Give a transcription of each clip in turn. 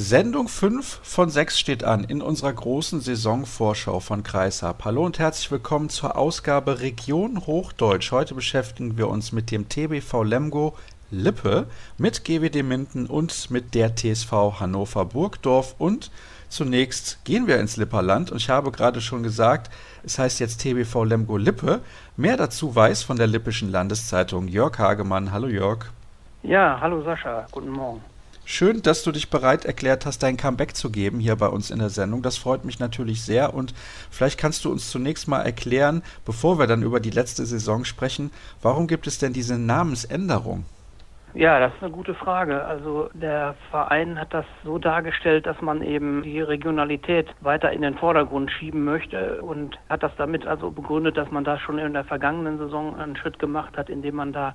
Sendung 5 von 6 steht an in unserer großen Saisonvorschau von Kreishab. Hallo und herzlich willkommen zur Ausgabe Region Hochdeutsch. Heute beschäftigen wir uns mit dem TBV Lemgo Lippe, mit GWD Minden und mit der TSV Hannover Burgdorf. Und zunächst gehen wir ins Lipperland und ich habe gerade schon gesagt, es heißt jetzt TBV Lemgo Lippe. Mehr dazu weiß von der Lippischen Landeszeitung Jörg Hagemann. Hallo Jörg. Ja, hallo Sascha, guten Morgen. Schön, dass du dich bereit erklärt hast, dein Comeback zu geben hier bei uns in der Sendung. Das freut mich natürlich sehr und vielleicht kannst du uns zunächst mal erklären, bevor wir dann über die letzte Saison sprechen, warum gibt es denn diese Namensänderung? Ja, das ist eine gute Frage. Also der Verein hat das so dargestellt, dass man eben die Regionalität weiter in den Vordergrund schieben möchte und hat das damit also begründet, dass man da schon in der vergangenen Saison einen Schritt gemacht hat, indem man da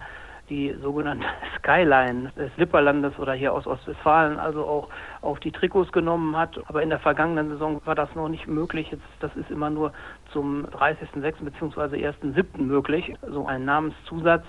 die sogenannte Skyline des Lipperlandes oder hier aus Ostwestfalen also auch auf die Trikots genommen hat. Aber in der vergangenen Saison war das noch nicht möglich. Jetzt, das ist immer nur zum 30.06. bzw. 1.07. möglich, so ein Namenszusatz.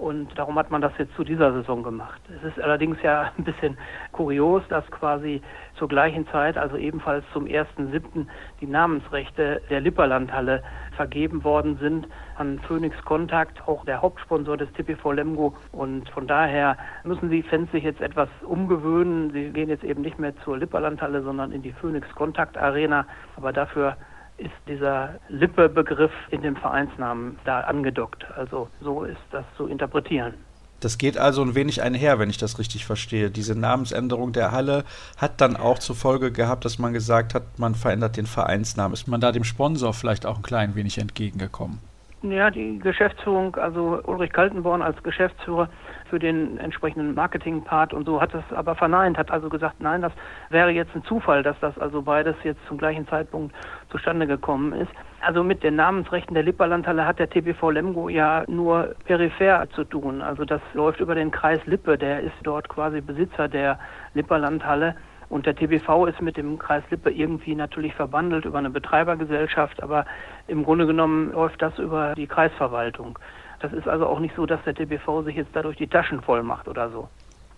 Und darum hat man das jetzt zu dieser Saison gemacht. Es ist allerdings ja ein bisschen kurios, dass quasi zur gleichen Zeit, also ebenfalls zum 1.7., die Namensrechte der Lipperlandhalle vergeben worden sind an Phoenix Kontakt, auch der Hauptsponsor des TPV Lemgo. Und von daher müssen die Fans sich jetzt etwas umgewöhnen. Sie gehen jetzt eben nicht mehr zur Lipperlandhalle, sondern in die Phoenix Kontakt Arena. Aber dafür ist dieser Lippe-Begriff in dem Vereinsnamen da angedockt. Also so ist das zu interpretieren. Das geht also ein wenig einher, wenn ich das richtig verstehe. Diese Namensänderung der Halle hat dann auch zur Folge gehabt, dass man gesagt hat, man verändert den Vereinsnamen. Ist man da dem Sponsor vielleicht auch ein klein wenig entgegengekommen? Ja, die Geschäftsführung, also Ulrich Kaltenborn als Geschäftsführer für den entsprechenden Marketingpart und so hat das aber verneint, hat also gesagt, nein, das wäre jetzt ein Zufall, dass das also beides jetzt zum gleichen Zeitpunkt zustande gekommen ist. Also mit den Namensrechten der Lipperlandhalle hat der TBV Lemgo ja nur peripher zu tun. Also das läuft über den Kreis Lippe, der ist dort quasi Besitzer der Lipperlandhalle. Und der TBV ist mit dem Kreis Lippe irgendwie natürlich verbandelt über eine Betreibergesellschaft, aber im Grunde genommen läuft das über die Kreisverwaltung. Das ist also auch nicht so, dass der TBV sich jetzt dadurch die Taschen voll macht oder so.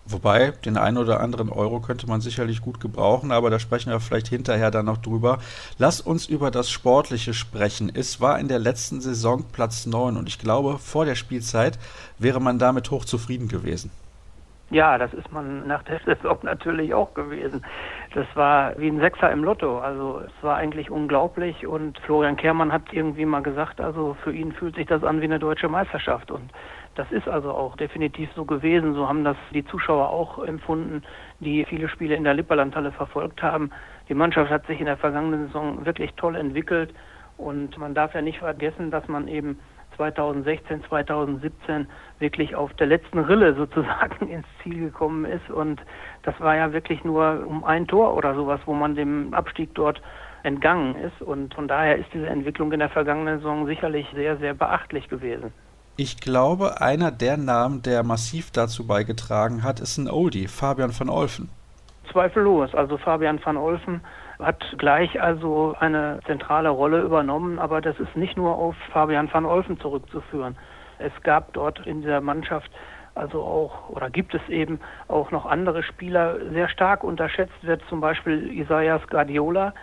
Wobei, den einen oder anderen Euro könnte man sicherlich gut gebrauchen, aber da sprechen wir vielleicht hinterher dann noch drüber. Lass uns über das Sportliche sprechen. Es war in der letzten Saison Platz 9 und ich glaube, vor der Spielzeit wäre man damit hochzufrieden gewesen. Ja, das ist man nach der Saison natürlich auch gewesen. Das war wie ein Sechser im Lotto. Also es war eigentlich unglaublich und Florian Kehrmann hat irgendwie mal gesagt, also für ihn fühlt sich das an wie eine deutsche Meisterschaft und das ist also auch definitiv so gewesen. So haben das die Zuschauer auch empfunden, die viele Spiele in der Lipperlandhalle verfolgt haben. Die Mannschaft hat sich in der vergangenen Saison wirklich toll entwickelt und man darf ja nicht vergessen, dass man eben 2016, 2017 wirklich auf der letzten Rille sozusagen ins Ziel gekommen ist. Und das war ja wirklich nur um ein Tor oder sowas, wo man dem Abstieg dort entgangen ist. Und von daher ist diese Entwicklung in der vergangenen Saison sicherlich sehr, sehr beachtlich gewesen. Ich glaube, einer der Namen, der massiv dazu beigetragen hat, ist ein Oldie, Fabian van Olfen. Zweifellos. Also Fabian van Olfen hat gleich also eine zentrale Rolle übernommen, aber das ist nicht nur auf Fabian van Olfen zurückzuführen. Es gab dort in dieser Mannschaft also auch oder gibt es eben auch noch andere Spieler, sehr stark unterschätzt wird zum Beispiel Isaias Guardiola,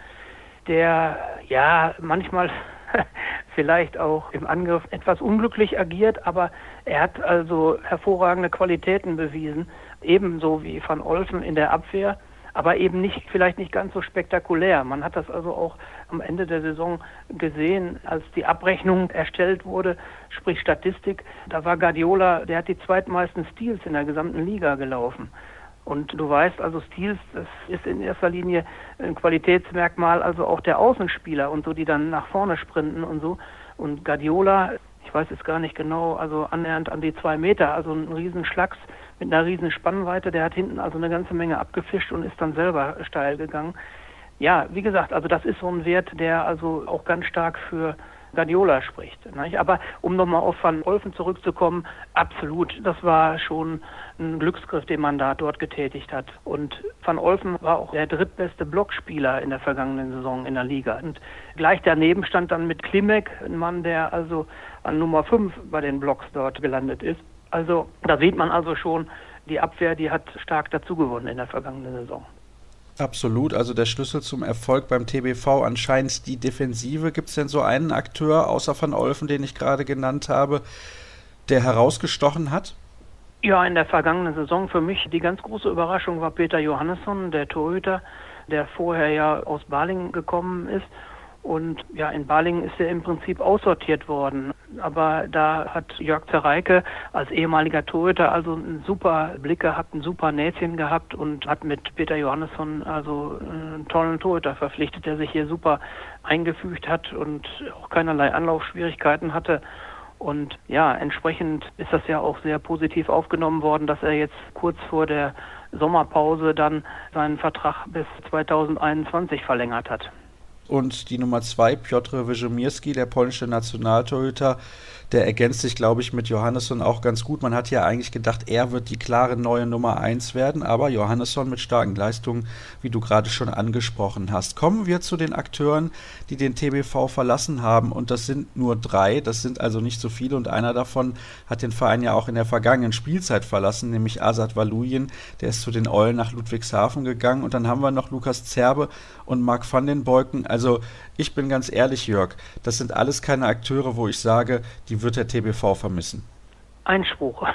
der ja manchmal vielleicht auch im Angriff etwas unglücklich agiert, aber er hat also hervorragende Qualitäten bewiesen, ebenso wie Van Olfen in der Abwehr aber eben nicht, vielleicht nicht ganz so spektakulär. Man hat das also auch am Ende der Saison gesehen, als die Abrechnung erstellt wurde, sprich Statistik, da war Guardiola, der hat die zweitmeisten Steals in der gesamten Liga gelaufen. Und du weißt also, Steals, das ist in erster Linie ein Qualitätsmerkmal, also auch der Außenspieler und so, die dann nach vorne sprinten und so. Und Guardiola, ich weiß jetzt gar nicht genau, also annähernd an die zwei Meter, also ein Riesenschlags mit einer riesen Spannweite. Der hat hinten also eine ganze Menge abgefischt und ist dann selber steil gegangen. Ja, wie gesagt, also das ist so ein Wert, der also auch ganz stark für Guardiola spricht. Nicht? Aber um nochmal auf Van Olfen zurückzukommen, absolut, das war schon ein Glücksgriff, den man da dort getätigt hat. Und Van Olfen war auch der drittbeste Blockspieler in der vergangenen Saison in der Liga. Und gleich daneben stand dann mit Klimek ein Mann, der also an Nummer 5 bei den Blocks dort gelandet ist. Also da sieht man also schon, die Abwehr, die hat stark dazugewonnen in der vergangenen Saison. Absolut, also der Schlüssel zum Erfolg beim TBV anscheinend die Defensive. Gibt es denn so einen Akteur außer Van Olfen, den ich gerade genannt habe, der herausgestochen hat? Ja, in der vergangenen Saison für mich die ganz große Überraschung war Peter Johannesson, der Torhüter, der vorher ja aus Balingen gekommen ist und ja, in Balingen ist er im Prinzip aussortiert worden. Aber da hat Jörg Zereike als ehemaliger Torhüter also einen super Blick gehabt, ein super Näschen gehabt und hat mit Peter Johannesson also einen tollen Torhüter verpflichtet, der sich hier super eingefügt hat und auch keinerlei Anlaufschwierigkeiten hatte. Und ja, entsprechend ist das ja auch sehr positiv aufgenommen worden, dass er jetzt kurz vor der Sommerpause dann seinen Vertrag bis 2021 verlängert hat und die Nummer 2, Piotr Wyżemirski, der polnische Nationaltorhüter, der ergänzt sich, glaube ich, mit Johannesson auch ganz gut. Man hat ja eigentlich gedacht, er wird die klare neue Nummer 1 werden, aber Johannesson mit starken Leistungen, wie du gerade schon angesprochen hast. Kommen wir zu den Akteuren, die den TBV verlassen haben und das sind nur drei, das sind also nicht so viele und einer davon hat den Verein ja auch in der vergangenen Spielzeit verlassen, nämlich Asad Walujen, der ist zu den Eulen nach Ludwigshafen gegangen und dann haben wir noch Lukas Zerbe und Marc van den Beuken. Also ich bin ganz ehrlich, Jörg, das sind alles keine Akteure, wo ich sage, die wird der TBV vermissen. Einspruch.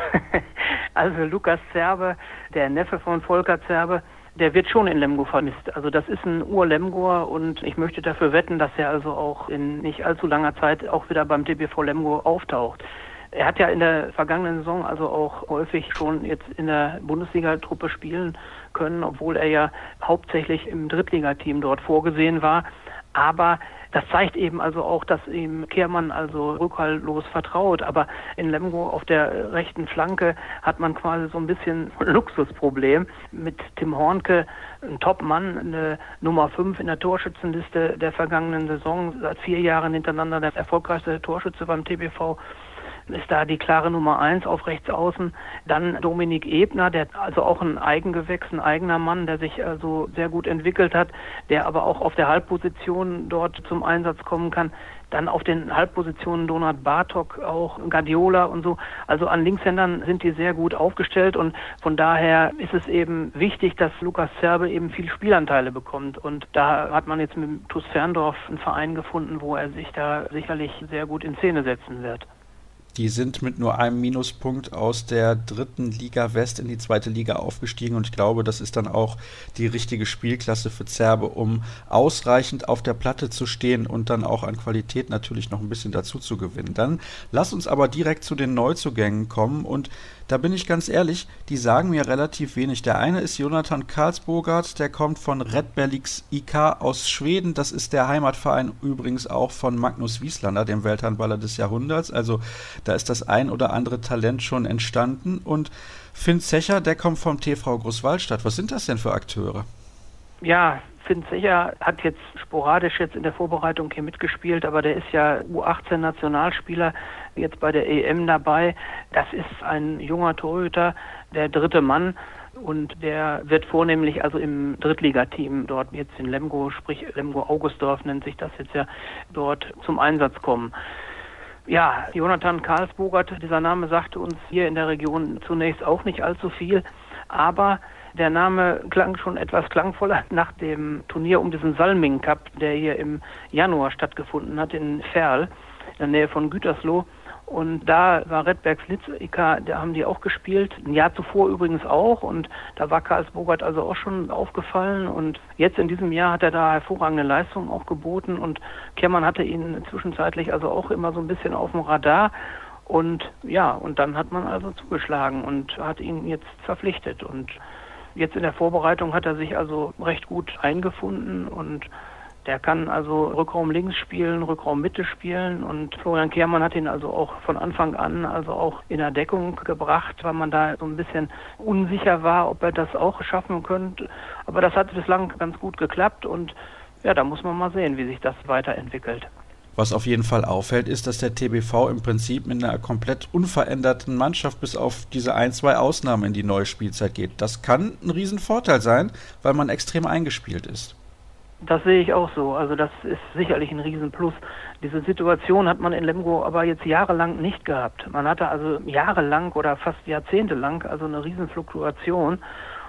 also Lukas Zerbe, der Neffe von Volker Zerbe, der wird schon in Lemgo vermisst. Also das ist ein Ur-Lemgoer und ich möchte dafür wetten, dass er also auch in nicht allzu langer Zeit auch wieder beim TBV Lemgo auftaucht. Er hat ja in der vergangenen Saison also auch häufig schon jetzt in der Bundesliga-Truppe spielen können, obwohl er ja hauptsächlich im Drittligateam dort vorgesehen war. Aber das zeigt eben also auch, dass ihm Kehrmann also rückhaltlos vertraut. Aber in Lemgo auf der rechten Flanke hat man quasi so ein bisschen Luxusproblem mit Tim Hornke, ein Topmann, eine Nummer 5 in der Torschützenliste der vergangenen Saison, seit vier Jahren hintereinander der erfolgreichste Torschütze beim TBV ist da die klare Nummer eins auf rechts außen. Dann Dominik Ebner, der also auch ein Eigengewächs, ein eigener Mann, der sich also sehr gut entwickelt hat, der aber auch auf der Halbposition dort zum Einsatz kommen kann. Dann auf den Halbpositionen Donat Bartok, auch Guardiola und so. Also an Linkshändern sind die sehr gut aufgestellt und von daher ist es eben wichtig, dass Lukas Zerbe eben viel Spielanteile bekommt. Und da hat man jetzt mit TuS Ferndorf einen Verein gefunden, wo er sich da sicherlich sehr gut in Szene setzen wird. Die sind mit nur einem Minuspunkt aus der dritten Liga West in die zweite Liga aufgestiegen und ich glaube, das ist dann auch die richtige Spielklasse für Zerbe, um ausreichend auf der Platte zu stehen und dann auch an Qualität natürlich noch ein bisschen dazu zu gewinnen. Dann lass uns aber direkt zu den Neuzugängen kommen und da bin ich ganz ehrlich, die sagen mir relativ wenig. Der eine ist Jonathan Karlsbogart, der kommt von Red Bellix IK aus Schweden. Das ist der Heimatverein übrigens auch von Magnus Wieslander, dem Welthandballer des Jahrhunderts. Also da ist das ein oder andere Talent schon entstanden. Und Finn Zecher, der kommt vom TV Großwaldstadt. Was sind das denn für Akteure? Ja, Finn Zecher hat jetzt sporadisch jetzt in der Vorbereitung hier mitgespielt, aber der ist ja U18-Nationalspieler jetzt bei der EM dabei. Das ist ein junger Torhüter, der dritte Mann. Und der wird vornehmlich also im Drittligateam dort jetzt in Lemgo, sprich Lemgo Augustdorf nennt sich das jetzt ja, dort zum Einsatz kommen. Ja, Jonathan Karlsbogert, dieser Name sagte uns hier in der Region zunächst auch nicht allzu viel, aber der Name klang schon etwas klangvoller nach dem Turnier um diesen Salming Cup, der hier im Januar stattgefunden hat in Ferl, in der Nähe von Gütersloh. Und da war Redberg Flitzika, da haben die auch gespielt. Ein Jahr zuvor übrigens auch. Und da war Karls Bogart also auch schon aufgefallen. Und jetzt in diesem Jahr hat er da hervorragende Leistungen auch geboten. Und Kermann hatte ihn zwischenzeitlich also auch immer so ein bisschen auf dem Radar. Und ja, und dann hat man also zugeschlagen und hat ihn jetzt verpflichtet. Und jetzt in der Vorbereitung hat er sich also recht gut eingefunden und der kann also Rückraum links spielen, Rückraum Mitte spielen und Florian Kehrmann hat ihn also auch von Anfang an also auch in der Deckung gebracht, weil man da so ein bisschen unsicher war, ob er das auch schaffen könnte. Aber das hat bislang ganz gut geklappt und ja, da muss man mal sehen, wie sich das weiterentwickelt. Was auf jeden Fall auffällt, ist, dass der TBV im Prinzip mit einer komplett unveränderten Mannschaft bis auf diese ein, zwei Ausnahmen in die neue Spielzeit geht. Das kann ein Riesenvorteil sein, weil man extrem eingespielt ist. Das sehe ich auch so. Also das ist sicherlich ein Riesenplus. Diese Situation hat man in Lemgo aber jetzt jahrelang nicht gehabt. Man hatte also jahrelang oder fast jahrzehntelang also eine Riesenfluktuation.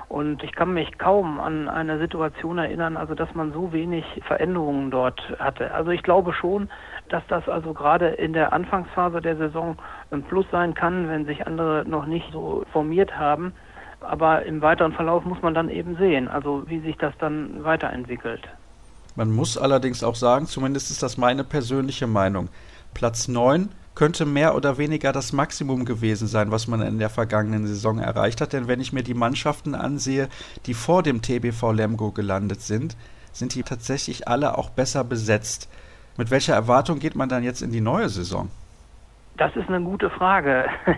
Und ich kann mich kaum an eine Situation erinnern, also dass man so wenig Veränderungen dort hatte. Also ich glaube schon, dass das also gerade in der Anfangsphase der Saison ein Plus sein kann, wenn sich andere noch nicht so formiert haben. Aber im weiteren Verlauf muss man dann eben sehen, also wie sich das dann weiterentwickelt. Man muss allerdings auch sagen, zumindest ist das meine persönliche Meinung, Platz 9 könnte mehr oder weniger das Maximum gewesen sein, was man in der vergangenen Saison erreicht hat. Denn wenn ich mir die Mannschaften ansehe, die vor dem TBV Lemgo gelandet sind, sind die tatsächlich alle auch besser besetzt. Mit welcher Erwartung geht man dann jetzt in die neue Saison? Das ist eine gute Frage.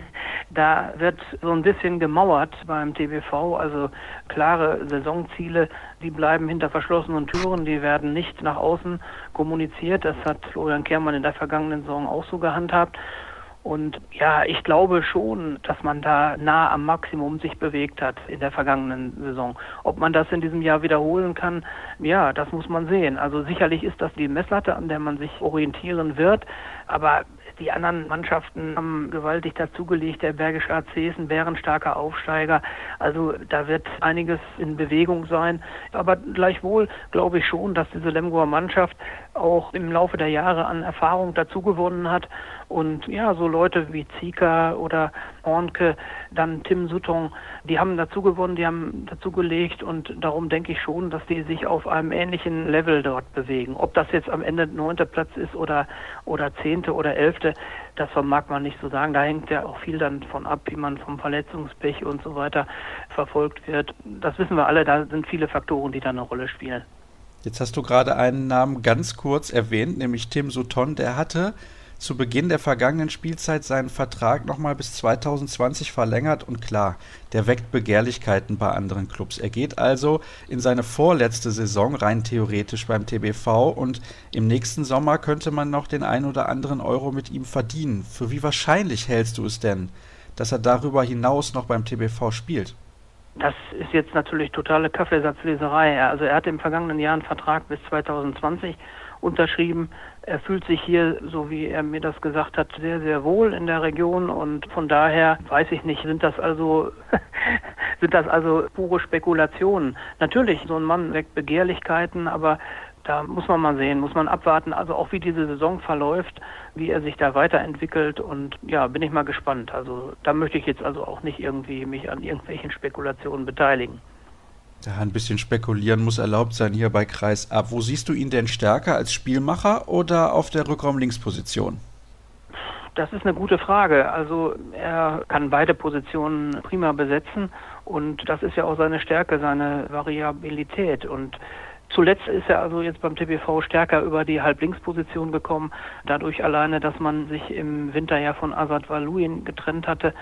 Da wird so ein bisschen gemauert beim TBV, also klare Saisonziele, die bleiben hinter verschlossenen Türen, die werden nicht nach außen kommuniziert. Das hat Florian Kehrmann in der vergangenen Saison auch so gehandhabt. Und ja, ich glaube schon, dass man da nah am Maximum sich bewegt hat in der vergangenen Saison. Ob man das in diesem Jahr wiederholen kann, ja, das muss man sehen. Also sicherlich ist das die Messlatte, an der man sich orientieren wird. Aber die anderen Mannschaften haben gewaltig dazugelegt. Der Bergische AC ist ein bärenstarker Aufsteiger. Also da wird einiges in Bewegung sein. Aber gleichwohl glaube ich schon, dass diese Lemgoer Mannschaft auch im Laufe der Jahre an Erfahrung dazugewonnen hat. Und ja, so Leute wie Zika oder Hornke, dann Tim Sutton, die haben dazugewonnen, die haben dazugelegt und darum denke ich schon, dass die sich auf einem ähnlichen Level dort bewegen. Ob das jetzt am Ende neunter Platz ist oder oder zehnte oder elfte, das vermag man nicht so sagen. Da hängt ja auch viel dann von ab, wie man vom Verletzungspech und so weiter verfolgt wird. Das wissen wir alle, da sind viele Faktoren, die da eine Rolle spielen. Jetzt hast du gerade einen Namen ganz kurz erwähnt, nämlich Tim Sutton. Der hatte zu Beginn der vergangenen Spielzeit seinen Vertrag nochmal bis 2020 verlängert und klar, der weckt Begehrlichkeiten bei anderen Clubs. Er geht also in seine vorletzte Saison rein theoretisch beim TBV und im nächsten Sommer könnte man noch den ein oder anderen Euro mit ihm verdienen. Für wie wahrscheinlich hältst du es denn, dass er darüber hinaus noch beim TBV spielt? Das ist jetzt natürlich totale Kaffeesatzleserei. Also er hat im vergangenen Jahr einen Vertrag bis 2020 unterschrieben. Er fühlt sich hier, so wie er mir das gesagt hat, sehr, sehr wohl in der Region und von daher weiß ich nicht, sind das also sind das also pure Spekulationen. Natürlich, so ein Mann weckt Begehrlichkeiten, aber da muss man mal sehen, muss man abwarten, also auch wie diese Saison verläuft, wie er sich da weiterentwickelt und ja, bin ich mal gespannt. Also da möchte ich jetzt also auch nicht irgendwie mich an irgendwelchen Spekulationen beteiligen. Ja, ein bisschen spekulieren muss erlaubt sein hier bei Kreis ab. Wo siehst du ihn denn stärker als Spielmacher oder auf der Rückraum-Linksposition? Das ist eine gute Frage. Also er kann beide Positionen prima besetzen und das ist ja auch seine Stärke, seine Variabilität und Zuletzt ist er also jetzt beim TBV stärker über die Halblinksposition gekommen, dadurch alleine, dass man sich im Winter ja von Azad Valuin getrennt hatte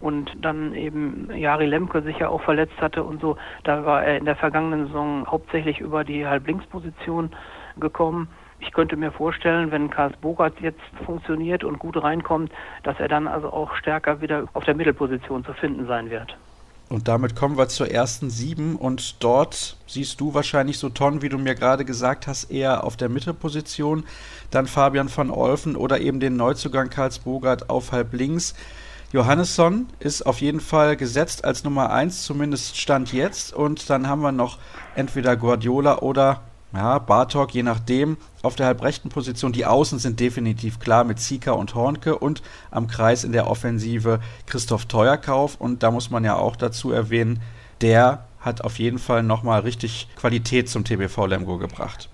und dann eben Jari Lemke sich ja auch verletzt hatte und so. Da war er in der vergangenen Saison hauptsächlich über die Halblinksposition gekommen. Ich könnte mir vorstellen, wenn Karls Bogart jetzt funktioniert und gut reinkommt, dass er dann also auch stärker wieder auf der Mittelposition zu finden sein wird. Und damit kommen wir zur ersten sieben und dort siehst du wahrscheinlich so Tonnen, wie du mir gerade gesagt hast, eher auf der Mittelposition. Dann Fabian van Olfen oder eben den Neuzugang Karls Bogart auf halb links. Johannesson ist auf jeden Fall gesetzt als Nummer eins, zumindest Stand jetzt. Und dann haben wir noch entweder Guardiola oder ja, Bartok, je nachdem, auf der halbrechten Position. Die Außen sind definitiv klar mit Zika und Hornke und am Kreis in der Offensive Christoph Teuerkauf. Und da muss man ja auch dazu erwähnen, der hat auf jeden Fall nochmal richtig Qualität zum TBV Lemgo gebracht.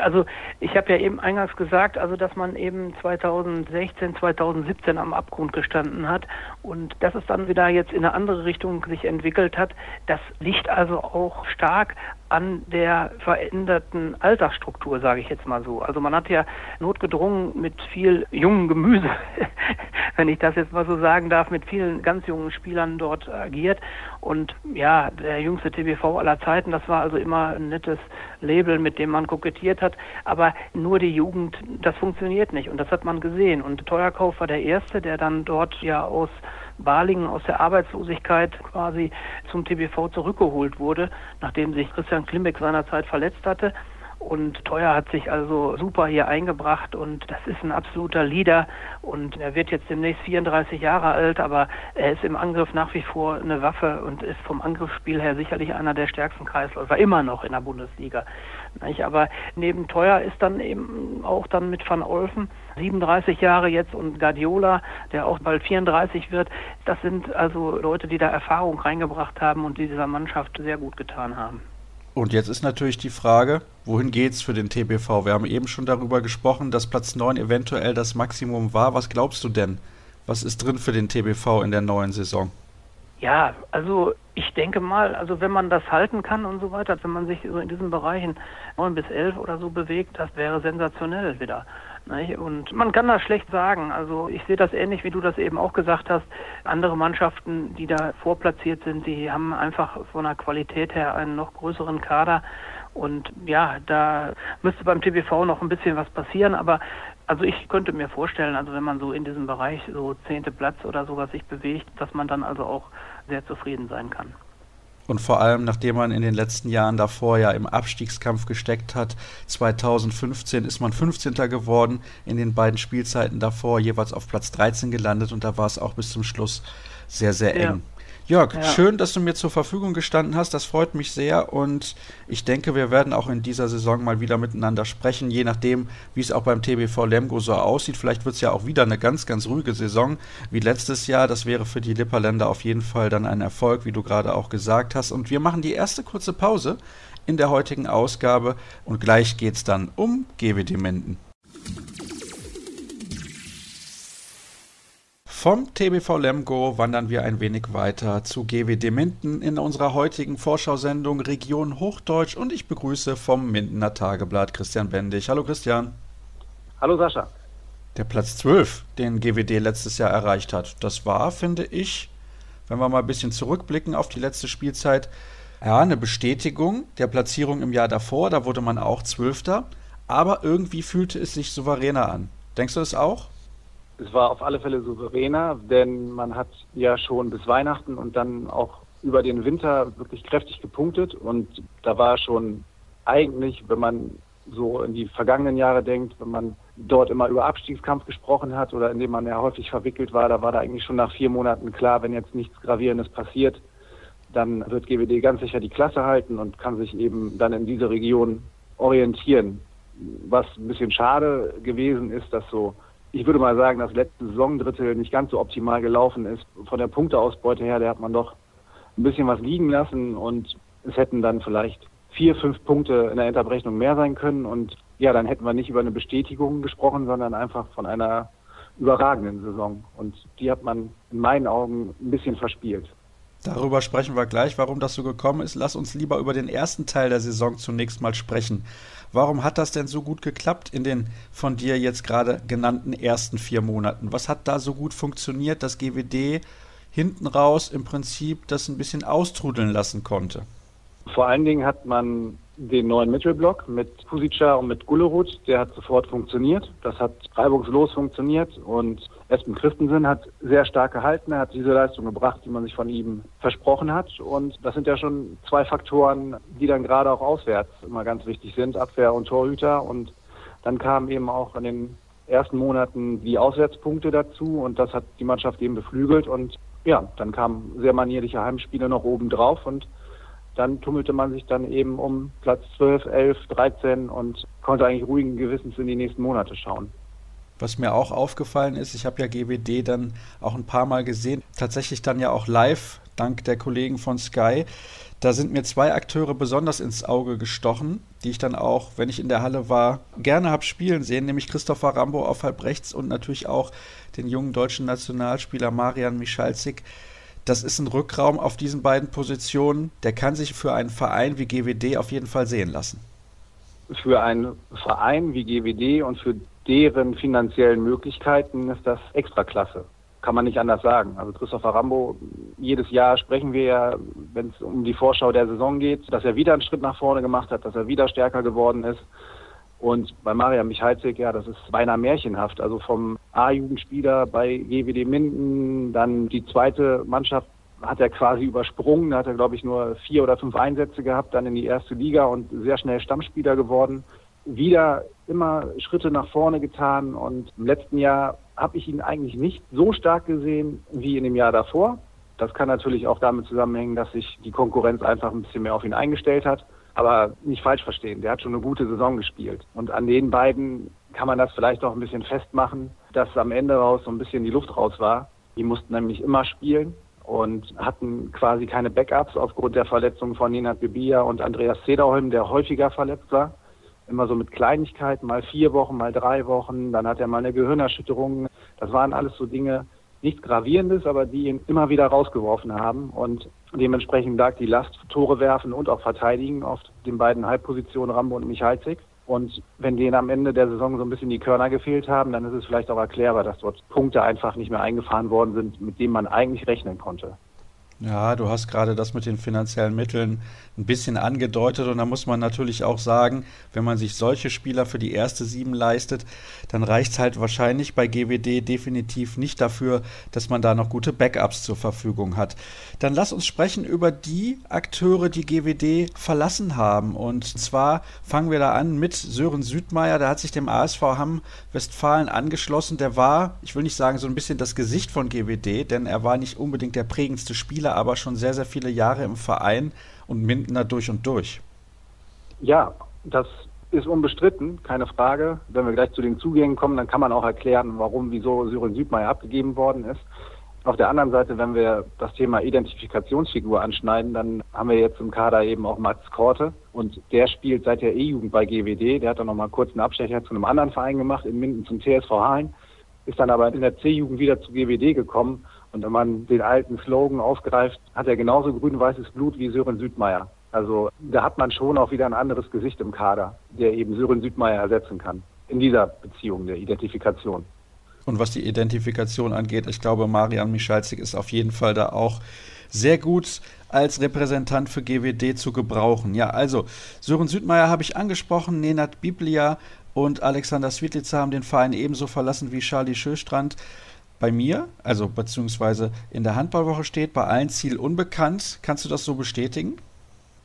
Also ich habe ja eben eingangs gesagt, also dass man eben 2016, 2017 am Abgrund gestanden hat und dass es dann wieder jetzt in eine andere Richtung sich entwickelt hat. Das liegt also auch stark an der veränderten Altersstruktur, sage ich jetzt mal so. Also man hat ja notgedrungen mit viel jungem Gemüse, wenn ich das jetzt mal so sagen darf, mit vielen ganz jungen Spielern dort agiert. Und ja, der jüngste TBV aller Zeiten, das war also immer ein nettes Label, mit dem man kokettiert hat. Aber nur die Jugend, das funktioniert nicht. Und das hat man gesehen. Und Teuerkauf war der Erste, der dann dort ja aus Balingen aus der Arbeitslosigkeit quasi zum TBV zurückgeholt wurde, nachdem sich Christian Klimek seinerzeit verletzt hatte. Und Teuer hat sich also super hier eingebracht und das ist ein absoluter Leader. Und er wird jetzt demnächst 34 Jahre alt, aber er ist im Angriff nach wie vor eine Waffe und ist vom Angriffsspiel her sicherlich einer der stärksten Kreisläufer, immer noch in der Bundesliga. Aber neben Teuer ist dann eben auch dann mit Van Olfen 37 Jahre jetzt und Guardiola, der auch bald 34 wird. Das sind also Leute, die da Erfahrung reingebracht haben und die dieser Mannschaft sehr gut getan haben. Und jetzt ist natürlich die Frage, wohin geht's für den TBV? Wir haben eben schon darüber gesprochen, dass Platz 9 eventuell das Maximum war. Was glaubst du denn? Was ist drin für den TBV in der neuen Saison? Ja, also ich denke mal, also wenn man das halten kann und so weiter, wenn man sich so in diesen Bereichen 9 bis 11 oder so bewegt, das wäre sensationell wieder. Und man kann das schlecht sagen. Also ich sehe das ähnlich, wie du das eben auch gesagt hast. Andere Mannschaften, die da vorplatziert sind, die haben einfach von der Qualität her einen noch größeren Kader. Und ja, da müsste beim TBV noch ein bisschen was passieren. Aber also ich könnte mir vorstellen, also wenn man so in diesem Bereich so zehnte Platz oder sowas sich bewegt, dass man dann also auch sehr zufrieden sein kann. Und vor allem, nachdem man in den letzten Jahren davor ja im Abstiegskampf gesteckt hat, 2015 ist man 15. geworden, in den beiden Spielzeiten davor jeweils auf Platz 13 gelandet und da war es auch bis zum Schluss sehr, sehr eng. Ja. Jörg, ja. schön, dass du mir zur Verfügung gestanden hast. Das freut mich sehr und ich denke, wir werden auch in dieser Saison mal wieder miteinander sprechen, je nachdem, wie es auch beim TBV Lemgo so aussieht. Vielleicht wird es ja auch wieder eine ganz, ganz ruhige Saison wie letztes Jahr. Das wäre für die Lipperländer auf jeden Fall dann ein Erfolg, wie du gerade auch gesagt hast. Und wir machen die erste kurze Pause in der heutigen Ausgabe und gleich geht es dann um GWD Menden. Vom TBV Lemgo wandern wir ein wenig weiter zu GWD Minden in unserer heutigen Vorschau-Sendung Region Hochdeutsch und ich begrüße vom Mindener Tageblatt Christian Bendig. Hallo Christian. Hallo Sascha. Der Platz 12, den GWD letztes Jahr erreicht hat, das war, finde ich, wenn wir mal ein bisschen zurückblicken auf die letzte Spielzeit, ja, eine Bestätigung der Platzierung im Jahr davor, da wurde man auch Zwölfter, aber irgendwie fühlte es sich souveräner an. Denkst du es auch? Es war auf alle Fälle souveräner, denn man hat ja schon bis Weihnachten und dann auch über den Winter wirklich kräftig gepunktet und da war schon eigentlich, wenn man so in die vergangenen Jahre denkt, wenn man dort immer über Abstiegskampf gesprochen hat oder in dem man ja häufig verwickelt war, da war da eigentlich schon nach vier Monaten klar, wenn jetzt nichts Gravierendes passiert, dann wird GWD ganz sicher die Klasse halten und kann sich eben dann in dieser Region orientieren. Was ein bisschen schade gewesen ist, dass so ich würde mal sagen, das letzte Saisondrittel nicht ganz so optimal gelaufen ist. Von der Punkteausbeute her, da hat man doch ein bisschen was liegen lassen und es hätten dann vielleicht vier, fünf Punkte in der Endabrechnung mehr sein können und ja, dann hätten wir nicht über eine Bestätigung gesprochen, sondern einfach von einer überragenden Saison und die hat man in meinen Augen ein bisschen verspielt. Darüber sprechen wir gleich, warum das so gekommen ist. Lass uns lieber über den ersten Teil der Saison zunächst mal sprechen. Warum hat das denn so gut geklappt in den von dir jetzt gerade genannten ersten vier Monaten? Was hat da so gut funktioniert, dass GWD hinten raus im Prinzip das ein bisschen austrudeln lassen konnte? Vor allen Dingen hat man den neuen Mittelblock mit Pusica und mit Gullerud, der hat sofort funktioniert. Das hat reibungslos funktioniert und Espen Christensen hat sehr stark gehalten. Er hat diese Leistung gebracht, die man sich von ihm versprochen hat. Und das sind ja schon zwei Faktoren, die dann gerade auch auswärts immer ganz wichtig sind, Abwehr und Torhüter. Und dann kamen eben auch in den ersten Monaten die Auswärtspunkte dazu und das hat die Mannschaft eben beflügelt. Und ja, dann kamen sehr manierliche Heimspiele noch oben drauf und dann tummelte man sich dann eben um Platz 12, 11, 13 und konnte eigentlich ruhigen Gewissens in die nächsten Monate schauen. Was mir auch aufgefallen ist, ich habe ja GWD dann auch ein paar Mal gesehen, tatsächlich dann ja auch live, dank der Kollegen von Sky. Da sind mir zwei Akteure besonders ins Auge gestochen, die ich dann auch, wenn ich in der Halle war, gerne habe spielen sehen, nämlich Christopher Rambo auf halb rechts und natürlich auch den jungen deutschen Nationalspieler Marian Michalzik das ist ein Rückraum auf diesen beiden Positionen, der kann sich für einen Verein wie GWD auf jeden Fall sehen lassen. Für einen Verein wie GWD und für deren finanziellen Möglichkeiten ist das extraklasse. Kann man nicht anders sagen. Also Christopher Rambo, jedes Jahr sprechen wir ja, wenn es um die Vorschau der Saison geht, dass er wieder einen Schritt nach vorne gemacht hat, dass er wieder stärker geworden ist. Und bei Maria Michalzik, ja, das ist beinahe märchenhaft. Also vom A-Jugendspieler bei GWD Minden, dann die zweite Mannschaft hat er quasi übersprungen. Da hat er, glaube ich, nur vier oder fünf Einsätze gehabt, dann in die erste Liga und sehr schnell Stammspieler geworden. Wieder immer Schritte nach vorne getan und im letzten Jahr habe ich ihn eigentlich nicht so stark gesehen wie in dem Jahr davor. Das kann natürlich auch damit zusammenhängen, dass sich die Konkurrenz einfach ein bisschen mehr auf ihn eingestellt hat. Aber nicht falsch verstehen, der hat schon eine gute Saison gespielt. Und an den beiden kann man das vielleicht auch ein bisschen festmachen, dass am Ende raus so ein bisschen die Luft raus war. Die mussten nämlich immer spielen und hatten quasi keine Backups aufgrund der Verletzungen von Nenad Bibia und Andreas Sederholm, der häufiger verletzt war. Immer so mit Kleinigkeiten, mal vier Wochen, mal drei Wochen, dann hat er mal eine Gehirnerschütterung. Das waren alles so Dinge, nichts Gravierendes, aber die ihn immer wieder rausgeworfen haben. Und dementsprechend lag die Last Tore werfen und auch verteidigen auf den beiden Halbpositionen Rambo und Michalzik. Und wenn denen am Ende der Saison so ein bisschen die Körner gefehlt haben, dann ist es vielleicht auch erklärbar, dass dort Punkte einfach nicht mehr eingefahren worden sind, mit denen man eigentlich rechnen konnte. Ja, du hast gerade das mit den finanziellen Mitteln ein bisschen angedeutet. Und da muss man natürlich auch sagen, wenn man sich solche Spieler für die erste Sieben leistet, dann reicht es halt wahrscheinlich bei GWD definitiv nicht dafür, dass man da noch gute Backups zur Verfügung hat. Dann lass uns sprechen über die Akteure, die GWD verlassen haben. Und zwar fangen wir da an mit Sören Südmeier, der hat sich dem ASV Hamm Westfalen angeschlossen, der war, ich will nicht sagen so ein bisschen das Gesicht von GWD, denn er war nicht unbedingt der prägendste Spieler, aber schon sehr, sehr viele Jahre im Verein und Mindener durch und durch. Ja, das ist unbestritten, keine Frage. Wenn wir gleich zu den Zugängen kommen, dann kann man auch erklären, warum, wieso Sören Südmeier abgegeben worden ist. Auf der anderen Seite, wenn wir das Thema Identifikationsfigur anschneiden, dann haben wir jetzt im Kader eben auch Max Korte und der spielt seit der E-Jugend bei GWD. Der hat dann nochmal kurz einen Abstecher zu einem anderen Verein gemacht, in Minden zum TSV Hallen, ist dann aber in der C-Jugend wieder zu GWD gekommen und wenn man den alten Slogan aufgreift, hat er genauso grün-weißes Blut wie Sören Südmeier. Also da hat man schon auch wieder ein anderes Gesicht im Kader, der eben Sören Südmeier ersetzen kann. In dieser Beziehung der Identifikation. Und was die Identifikation angeht, ich glaube, Marian Michalzik ist auf jeden Fall da auch sehr gut als Repräsentant für GWD zu gebrauchen. Ja, also Sören Südmeier habe ich angesprochen, Nenad Biblia und Alexander Switlitzer haben den Verein ebenso verlassen wie Charlie Schöstrand bei mir, also beziehungsweise in der Handballwoche steht, bei allen Ziel unbekannt. Kannst du das so bestätigen?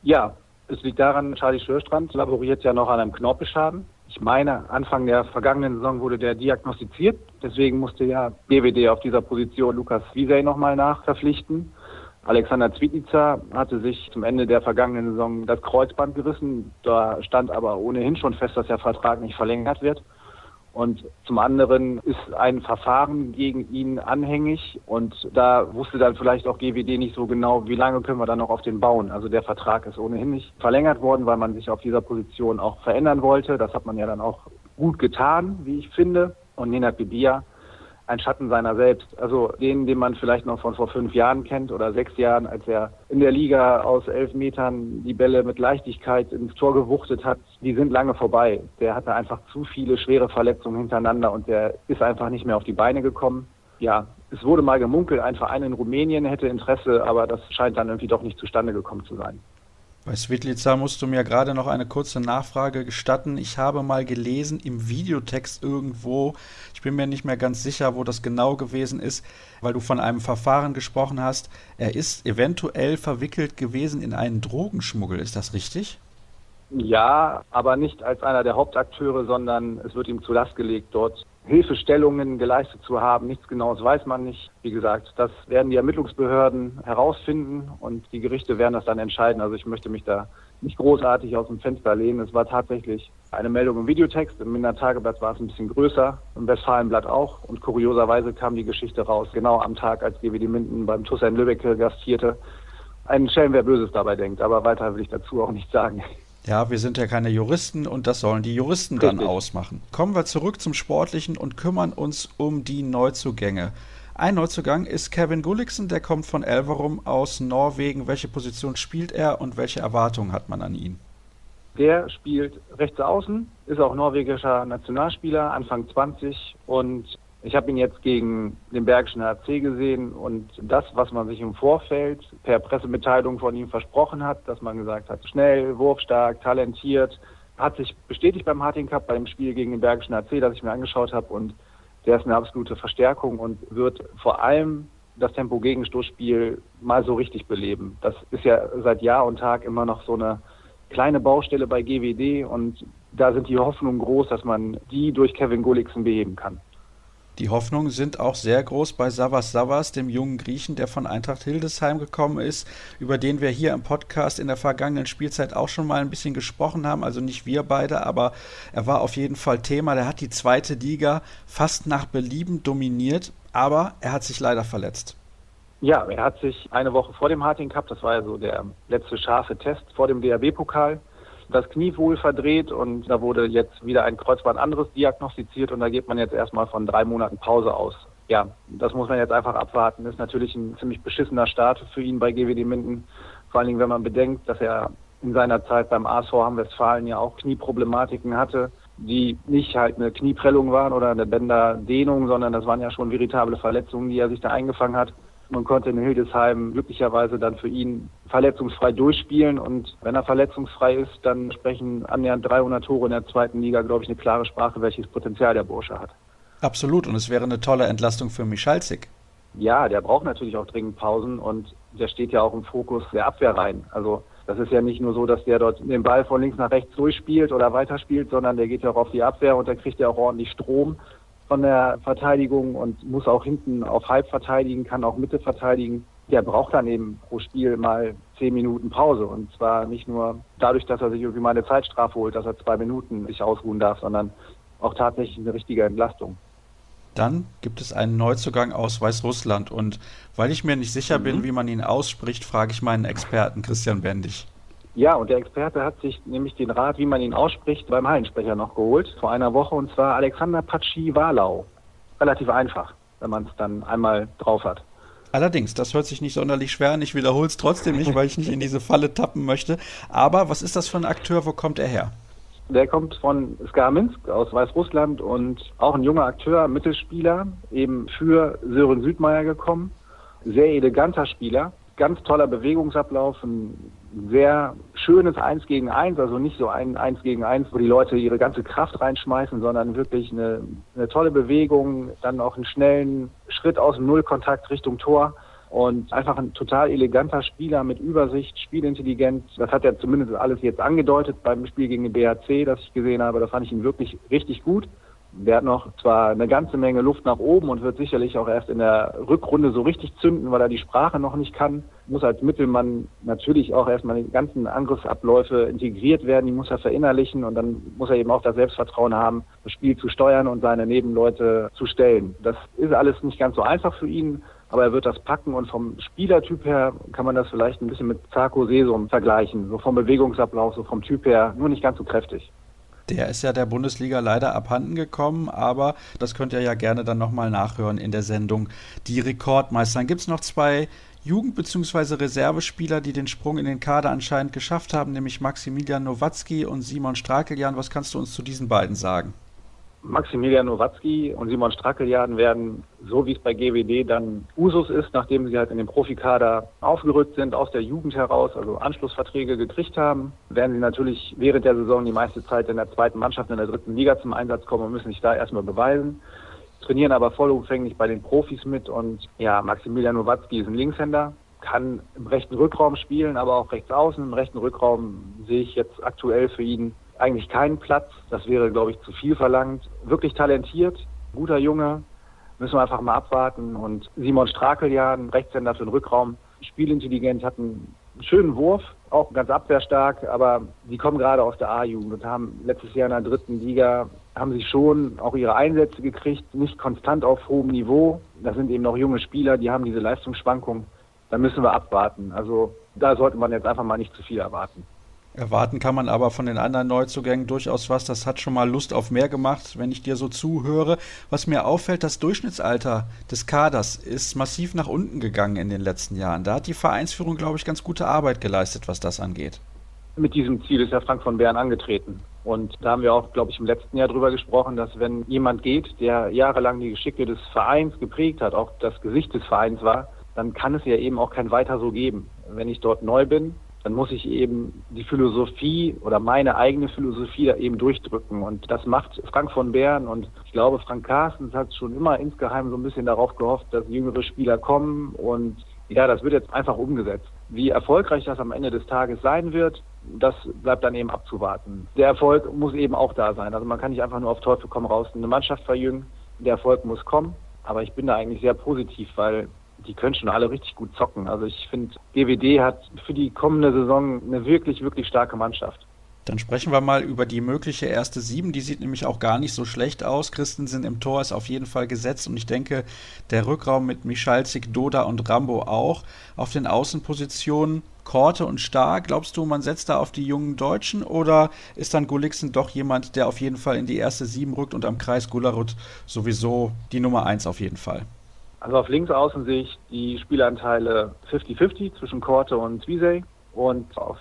Ja, es liegt daran, Charlie Schörstrand laboriert ja noch an einem Knorpelschaden. Ich meine, Anfang der vergangenen Saison wurde der diagnostiziert. Deswegen musste ja BWD auf dieser Position Lukas Wiesey nochmal nachverpflichten. Alexander Zwitnitzer hatte sich zum Ende der vergangenen Saison das Kreuzband gerissen. Da stand aber ohnehin schon fest, dass der Vertrag nicht verlängert wird. Und zum anderen ist ein Verfahren gegen ihn anhängig und da wusste dann vielleicht auch GWD nicht so genau, wie lange können wir dann noch auf den bauen. Also der Vertrag ist ohnehin nicht verlängert worden, weil man sich auf dieser Position auch verändern wollte. Das hat man ja dann auch gut getan, wie ich finde. Und Nenad Bibia ein Schatten seiner selbst. Also den, den man vielleicht noch von vor fünf Jahren kennt oder sechs Jahren, als er in der Liga aus elf Metern die Bälle mit Leichtigkeit ins Tor gewuchtet hat, die sind lange vorbei. Der hatte einfach zu viele schwere Verletzungen hintereinander und der ist einfach nicht mehr auf die Beine gekommen. Ja, es wurde mal gemunkelt, ein Verein in Rumänien hätte Interesse, aber das scheint dann irgendwie doch nicht zustande gekommen zu sein. Bei Svitlica musst du mir gerade noch eine kurze Nachfrage gestatten. Ich habe mal gelesen im Videotext irgendwo, ich bin mir nicht mehr ganz sicher, wo das genau gewesen ist, weil du von einem Verfahren gesprochen hast. Er ist eventuell verwickelt gewesen in einen Drogenschmuggel. Ist das richtig? Ja, aber nicht als einer der Hauptakteure, sondern es wird ihm zu Last gelegt, dort Hilfestellungen geleistet zu haben. Nichts Genaues weiß man nicht. Wie gesagt, das werden die Ermittlungsbehörden herausfinden und die Gerichte werden das dann entscheiden. Also ich möchte mich da nicht großartig aus dem Fenster lehnen. Es war tatsächlich eine Meldung im Videotext. Im Minder Tageblatt war es ein bisschen größer, im Westfalenblatt auch. Und kurioserweise kam die Geschichte raus, genau am Tag, als GWD Minden beim TUSA in Lübeck gastierte. Ein Schelm, wer Böses dabei denkt. Aber weiter will ich dazu auch nicht sagen. Ja, wir sind ja keine Juristen und das sollen die Juristen dann Richtig. ausmachen. Kommen wir zurück zum Sportlichen und kümmern uns um die Neuzugänge. Ein Neuzugang ist Kevin Gulliksen, der kommt von Elverum aus Norwegen. Welche Position spielt er und welche Erwartungen hat man an ihn? Der spielt rechts außen, ist auch norwegischer Nationalspieler, Anfang 20 und ich habe ihn jetzt gegen den Bergischen HC gesehen und das, was man sich im Vorfeld per Pressemitteilung von ihm versprochen hat, dass man gesagt hat, schnell, wurfstark, talentiert, hat sich bestätigt beim Harting Cup, beim Spiel gegen den Bergischen HC, das ich mir angeschaut habe und der ist eine absolute Verstärkung und wird vor allem das Tempo-Gegenstoßspiel mal so richtig beleben. Das ist ja seit Jahr und Tag immer noch so eine kleine Baustelle bei GWD und da sind die Hoffnungen groß, dass man die durch Kevin Gulliksen beheben kann. Die Hoffnungen sind auch sehr groß bei Savas Savas, dem jungen Griechen, der von Eintracht Hildesheim gekommen ist, über den wir hier im Podcast in der vergangenen Spielzeit auch schon mal ein bisschen gesprochen haben. Also nicht wir beide, aber er war auf jeden Fall Thema. Der hat die zweite Liga fast nach Belieben dominiert, aber er hat sich leider verletzt. Ja, er hat sich eine Woche vor dem Harting Cup, das war ja so der letzte scharfe Test vor dem DRB-Pokal, das Knie wohl verdreht und da wurde jetzt wieder ein Kreuzband anderes diagnostiziert und da geht man jetzt erstmal von drei Monaten Pause aus. Ja, das muss man jetzt einfach abwarten. Ist natürlich ein ziemlich beschissener Start für ihn bei GWD Minden. Vor allen Dingen, wenn man bedenkt, dass er in seiner Zeit beim ASV Hamm-Westfalen ja auch Knieproblematiken hatte, die nicht halt eine Knieprellung waren oder eine Bänderdehnung, sondern das waren ja schon veritable Verletzungen, die er sich da eingefangen hat. Man konnte in Hildesheim glücklicherweise dann für ihn verletzungsfrei durchspielen und wenn er verletzungsfrei ist, dann sprechen annähernd 300 Tore in der zweiten Liga, glaube ich, eine klare Sprache, welches Potenzial der Bursche hat. Absolut und es wäre eine tolle Entlastung für Michalzik. Ja, der braucht natürlich auch dringend Pausen und der steht ja auch im Fokus der Abwehr rein. Also das ist ja nicht nur so, dass der dort den Ball von links nach rechts durchspielt oder weiterspielt, sondern der geht ja auch auf die Abwehr und da kriegt er auch ordentlich Strom von der Verteidigung und muss auch hinten auf Halb verteidigen, kann auch Mitte verteidigen. Der braucht dann eben pro Spiel mal zehn Minuten Pause. Und zwar nicht nur dadurch, dass er sich irgendwie mal eine Zeitstrafe holt, dass er zwei Minuten sich ausruhen darf, sondern auch tatsächlich eine richtige Entlastung. Dann gibt es einen Neuzugang aus Weißrussland. Und weil ich mir nicht sicher mhm. bin, wie man ihn ausspricht, frage ich meinen Experten Christian Bendig. Ja, und der Experte hat sich nämlich den Rat, wie man ihn ausspricht, beim Hallensprecher noch geholt, vor einer Woche, und zwar Alexander Patschi-Walau. Relativ einfach, wenn man es dann einmal drauf hat. Allerdings, das hört sich nicht sonderlich schwer an. Ich wiederhole es trotzdem nicht, weil ich nicht in diese Falle tappen möchte. Aber was ist das für ein Akteur? Wo kommt er her? Der kommt von Skarminsk aus Weißrussland und auch ein junger Akteur, Mittelspieler, eben für Sören Südmeier gekommen. Sehr eleganter Spieler, ganz toller Bewegungsablauf, ein sehr schönes Eins gegen Eins, also nicht so ein Eins gegen Eins, wo die Leute ihre ganze Kraft reinschmeißen, sondern wirklich eine, eine tolle Bewegung, dann auch einen schnellen Schritt aus dem Nullkontakt Richtung Tor und einfach ein total eleganter Spieler mit Übersicht, Spielintelligenz. Das hat er zumindest alles jetzt angedeutet beim Spiel gegen den BHC, das ich gesehen habe. Da fand ich ihn wirklich richtig gut. Der hat noch zwar eine ganze Menge Luft nach oben und wird sicherlich auch erst in der Rückrunde so richtig zünden, weil er die Sprache noch nicht kann. Muss als Mittelmann natürlich auch erstmal die ganzen Angriffsabläufe integriert werden, die muss er verinnerlichen und dann muss er eben auch das Selbstvertrauen haben, das Spiel zu steuern und seine Nebenleute zu stellen. Das ist alles nicht ganz so einfach für ihn, aber er wird das packen und vom Spielertyp her kann man das vielleicht ein bisschen mit Zarko Sesum vergleichen, so vom Bewegungsablauf, so vom Typ her, nur nicht ganz so kräftig. Der ist ja der Bundesliga leider abhanden gekommen, aber das könnt ihr ja gerne dann nochmal nachhören in der Sendung Die Rekordmeister. Dann gibt es noch zwei Jugend- bzw. Reservespieler, die den Sprung in den Kader anscheinend geschafft haben, nämlich Maximilian Nowatzki und Simon Strakeljan. Was kannst du uns zu diesen beiden sagen? Maximilian Nowatzki und Simon Strackeljaden werden, so wie es bei GWD dann Usus ist, nachdem sie halt in den Profikader aufgerückt sind, aus der Jugend heraus, also Anschlussverträge gekriegt haben, werden sie natürlich während der Saison die meiste Zeit in der zweiten Mannschaft in der dritten Liga zum Einsatz kommen und müssen sich da erstmal beweisen, trainieren aber vollumfänglich bei den Profis mit und ja, Maximilian Nowatzki ist ein Linkshänder, kann im rechten Rückraum spielen, aber auch rechts außen. Im rechten Rückraum sehe ich jetzt aktuell für ihn eigentlich keinen Platz. Das wäre, glaube ich, zu viel verlangt. Wirklich talentiert, guter Junge. Müssen wir einfach mal abwarten. Und Simon Strakeljan, Rechtshänder für den Rückraum, spielintelligent, hat einen schönen Wurf, auch ganz abwehrstark, aber die kommen gerade aus der A-Jugend und haben letztes Jahr in der dritten Liga haben sie schon auch ihre Einsätze gekriegt, nicht konstant auf hohem Niveau. Das sind eben noch junge Spieler, die haben diese Leistungsschwankung. Da müssen wir abwarten. Also da sollte man jetzt einfach mal nicht zu viel erwarten. Erwarten kann man aber von den anderen Neuzugängen durchaus was. Das hat schon mal Lust auf mehr gemacht, wenn ich dir so zuhöre. Was mir auffällt, das Durchschnittsalter des Kaders ist massiv nach unten gegangen in den letzten Jahren. Da hat die Vereinsführung, glaube ich, ganz gute Arbeit geleistet, was das angeht. Mit diesem Ziel ist ja Frank von Bern angetreten. Und da haben wir auch, glaube ich, im letzten Jahr drüber gesprochen, dass wenn jemand geht, der jahrelang die Geschicke des Vereins geprägt hat, auch das Gesicht des Vereins war, dann kann es ja eben auch kein weiter so geben. Wenn ich dort neu bin, dann muss ich eben die Philosophie oder meine eigene Philosophie da eben durchdrücken. Und das macht Frank von Bern und ich glaube, Frank Carstens hat schon immer insgeheim so ein bisschen darauf gehofft, dass jüngere Spieler kommen und ja, das wird jetzt einfach umgesetzt. Wie erfolgreich das am Ende des Tages sein wird, das bleibt dann eben abzuwarten. Der Erfolg muss eben auch da sein. Also man kann nicht einfach nur auf Teufel komm raus eine Mannschaft verjüngen. Der Erfolg muss kommen. Aber ich bin da eigentlich sehr positiv, weil die können schon alle richtig gut zocken. Also ich finde, GWD hat für die kommende Saison eine wirklich, wirklich starke Mannschaft. Dann sprechen wir mal über die mögliche erste Sieben. Die sieht nämlich auch gar nicht so schlecht aus. Christensen im Tor ist auf jeden Fall gesetzt und ich denke, der Rückraum mit Michalzik, Doda und Rambo auch. Auf den Außenpositionen Korte und Starr. Glaubst du, man setzt da auf die jungen Deutschen oder ist dann Gulliksen doch jemand, der auf jeden Fall in die erste Sieben rückt und am Kreis Gullerud sowieso die Nummer eins auf jeden Fall? Also auf links außen sehe ich die Spielanteile 50-50 zwischen Korte und Zwiesey und auf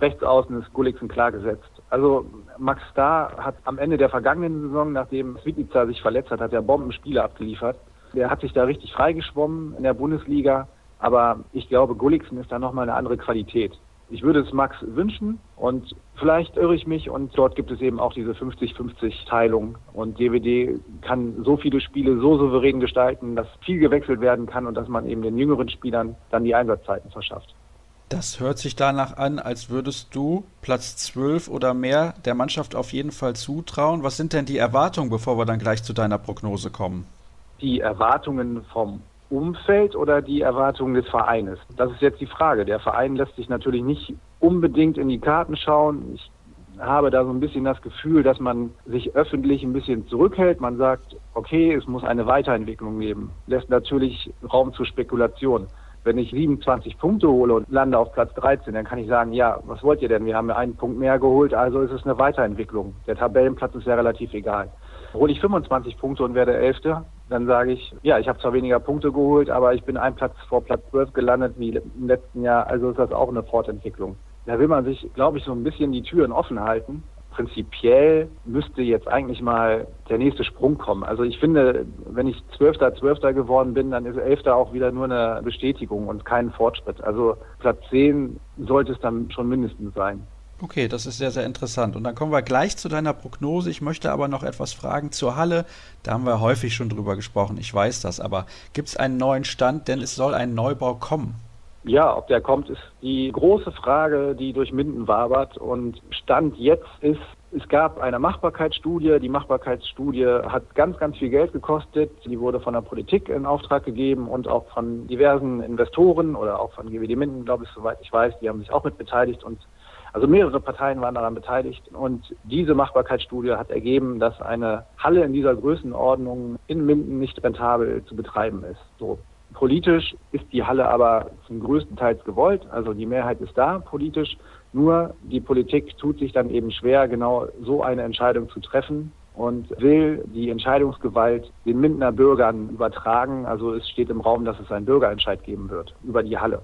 rechts außen ist Gulliksen klar gesetzt. Also Max Starr hat am Ende der vergangenen Saison, nachdem Svitnica sich verletzt hat, hat er Bombenspiele abgeliefert. Der hat sich da richtig freigeschwommen in der Bundesliga. Aber ich glaube, Gulliksen ist da nochmal eine andere Qualität. Ich würde es Max wünschen und vielleicht irre ich mich und dort gibt es eben auch diese 50-50 Teilung und DVD kann so viele Spiele so souverän gestalten, dass viel gewechselt werden kann und dass man eben den jüngeren Spielern dann die Einsatzzeiten verschafft. Das hört sich danach an, als würdest du Platz 12 oder mehr der Mannschaft auf jeden Fall zutrauen. Was sind denn die Erwartungen, bevor wir dann gleich zu deiner Prognose kommen? Die Erwartungen vom Umfeld oder die Erwartungen des Vereines? Das ist jetzt die Frage. Der Verein lässt sich natürlich nicht unbedingt in die Karten schauen. Ich habe da so ein bisschen das Gefühl, dass man sich öffentlich ein bisschen zurückhält. Man sagt, okay, es muss eine Weiterentwicklung geben. Lässt natürlich Raum zur Spekulation. Wenn ich 27 Punkte hole und lande auf Platz 13, dann kann ich sagen, ja, was wollt ihr denn? Wir haben ja einen Punkt mehr geholt, also ist es eine Weiterentwicklung. Der Tabellenplatz ist ja relativ egal. Hole ich 25 Punkte und werde Elfter, dann sage ich, ja, ich habe zwar weniger Punkte geholt, aber ich bin ein Platz vor Platz 12 gelandet wie im letzten Jahr, also ist das auch eine Fortentwicklung. Da will man sich, glaube ich, so ein bisschen die Türen offen halten. Prinzipiell müsste jetzt eigentlich mal der nächste Sprung kommen. Also ich finde, wenn ich Zwölfter, Zwölfter geworden bin, dann ist Elfter auch wieder nur eine Bestätigung und kein Fortschritt. Also Platz 10 sollte es dann schon mindestens sein. Okay, das ist sehr, sehr interessant. Und dann kommen wir gleich zu deiner Prognose. Ich möchte aber noch etwas fragen zur Halle. Da haben wir häufig schon drüber gesprochen. Ich weiß das, aber gibt es einen neuen Stand? Denn es soll ein Neubau kommen. Ja, ob der kommt, ist die große Frage, die durch Minden wabert. Und Stand jetzt ist, es gab eine Machbarkeitsstudie. Die Machbarkeitsstudie hat ganz, ganz viel Geld gekostet. Die wurde von der Politik in Auftrag gegeben und auch von diversen Investoren oder auch von GWD Minden, glaube ich, soweit ich weiß. Die haben sich auch mit beteiligt und also mehrere Parteien waren daran beteiligt und diese Machbarkeitsstudie hat ergeben, dass eine Halle in dieser Größenordnung in Minden nicht rentabel zu betreiben ist. So. Politisch ist die Halle aber zum größten Teil gewollt, also die Mehrheit ist da politisch. Nur die Politik tut sich dann eben schwer, genau so eine Entscheidung zu treffen und will die Entscheidungsgewalt den Mindener Bürgern übertragen. Also es steht im Raum, dass es einen Bürgerentscheid geben wird über die Halle.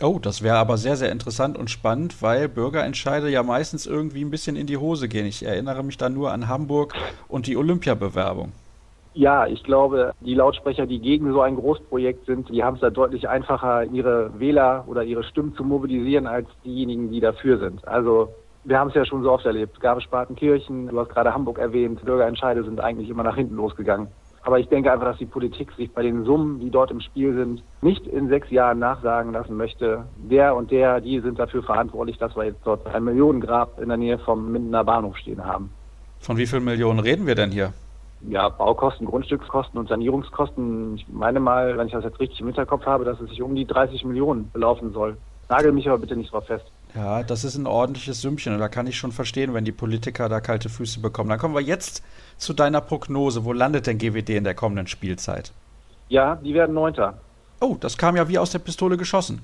Oh, das wäre aber sehr, sehr interessant und spannend, weil Bürgerentscheide ja meistens irgendwie ein bisschen in die Hose gehen. Ich erinnere mich da nur an Hamburg und die Olympiabewerbung. Ja, ich glaube, die Lautsprecher, die gegen so ein Großprojekt sind, die haben es da deutlich einfacher, ihre Wähler oder ihre Stimmen zu mobilisieren, als diejenigen, die dafür sind. Also wir haben es ja schon so oft erlebt. Garmisch-Partenkirchen, du hast gerade Hamburg erwähnt, Bürgerentscheide sind eigentlich immer nach hinten losgegangen. Aber ich denke einfach, dass die Politik sich bei den Summen, die dort im Spiel sind, nicht in sechs Jahren nachsagen lassen möchte, der und der, die sind dafür verantwortlich, dass wir jetzt dort ein Millionengrab in der Nähe vom Mindener Bahnhof stehen haben. Von wie vielen Millionen reden wir denn hier? Ja, Baukosten, Grundstückskosten und Sanierungskosten. Ich meine mal, wenn ich das jetzt richtig im Hinterkopf habe, dass es sich um die 30 Millionen belaufen soll. Nagel mich aber bitte nicht drauf fest. Ja, das ist ein ordentliches Sümmchen und da kann ich schon verstehen, wenn die Politiker da kalte Füße bekommen. Dann kommen wir jetzt zu deiner Prognose. Wo landet denn GWD in der kommenden Spielzeit? Ja, die werden Neunter. Oh, das kam ja wie aus der Pistole geschossen.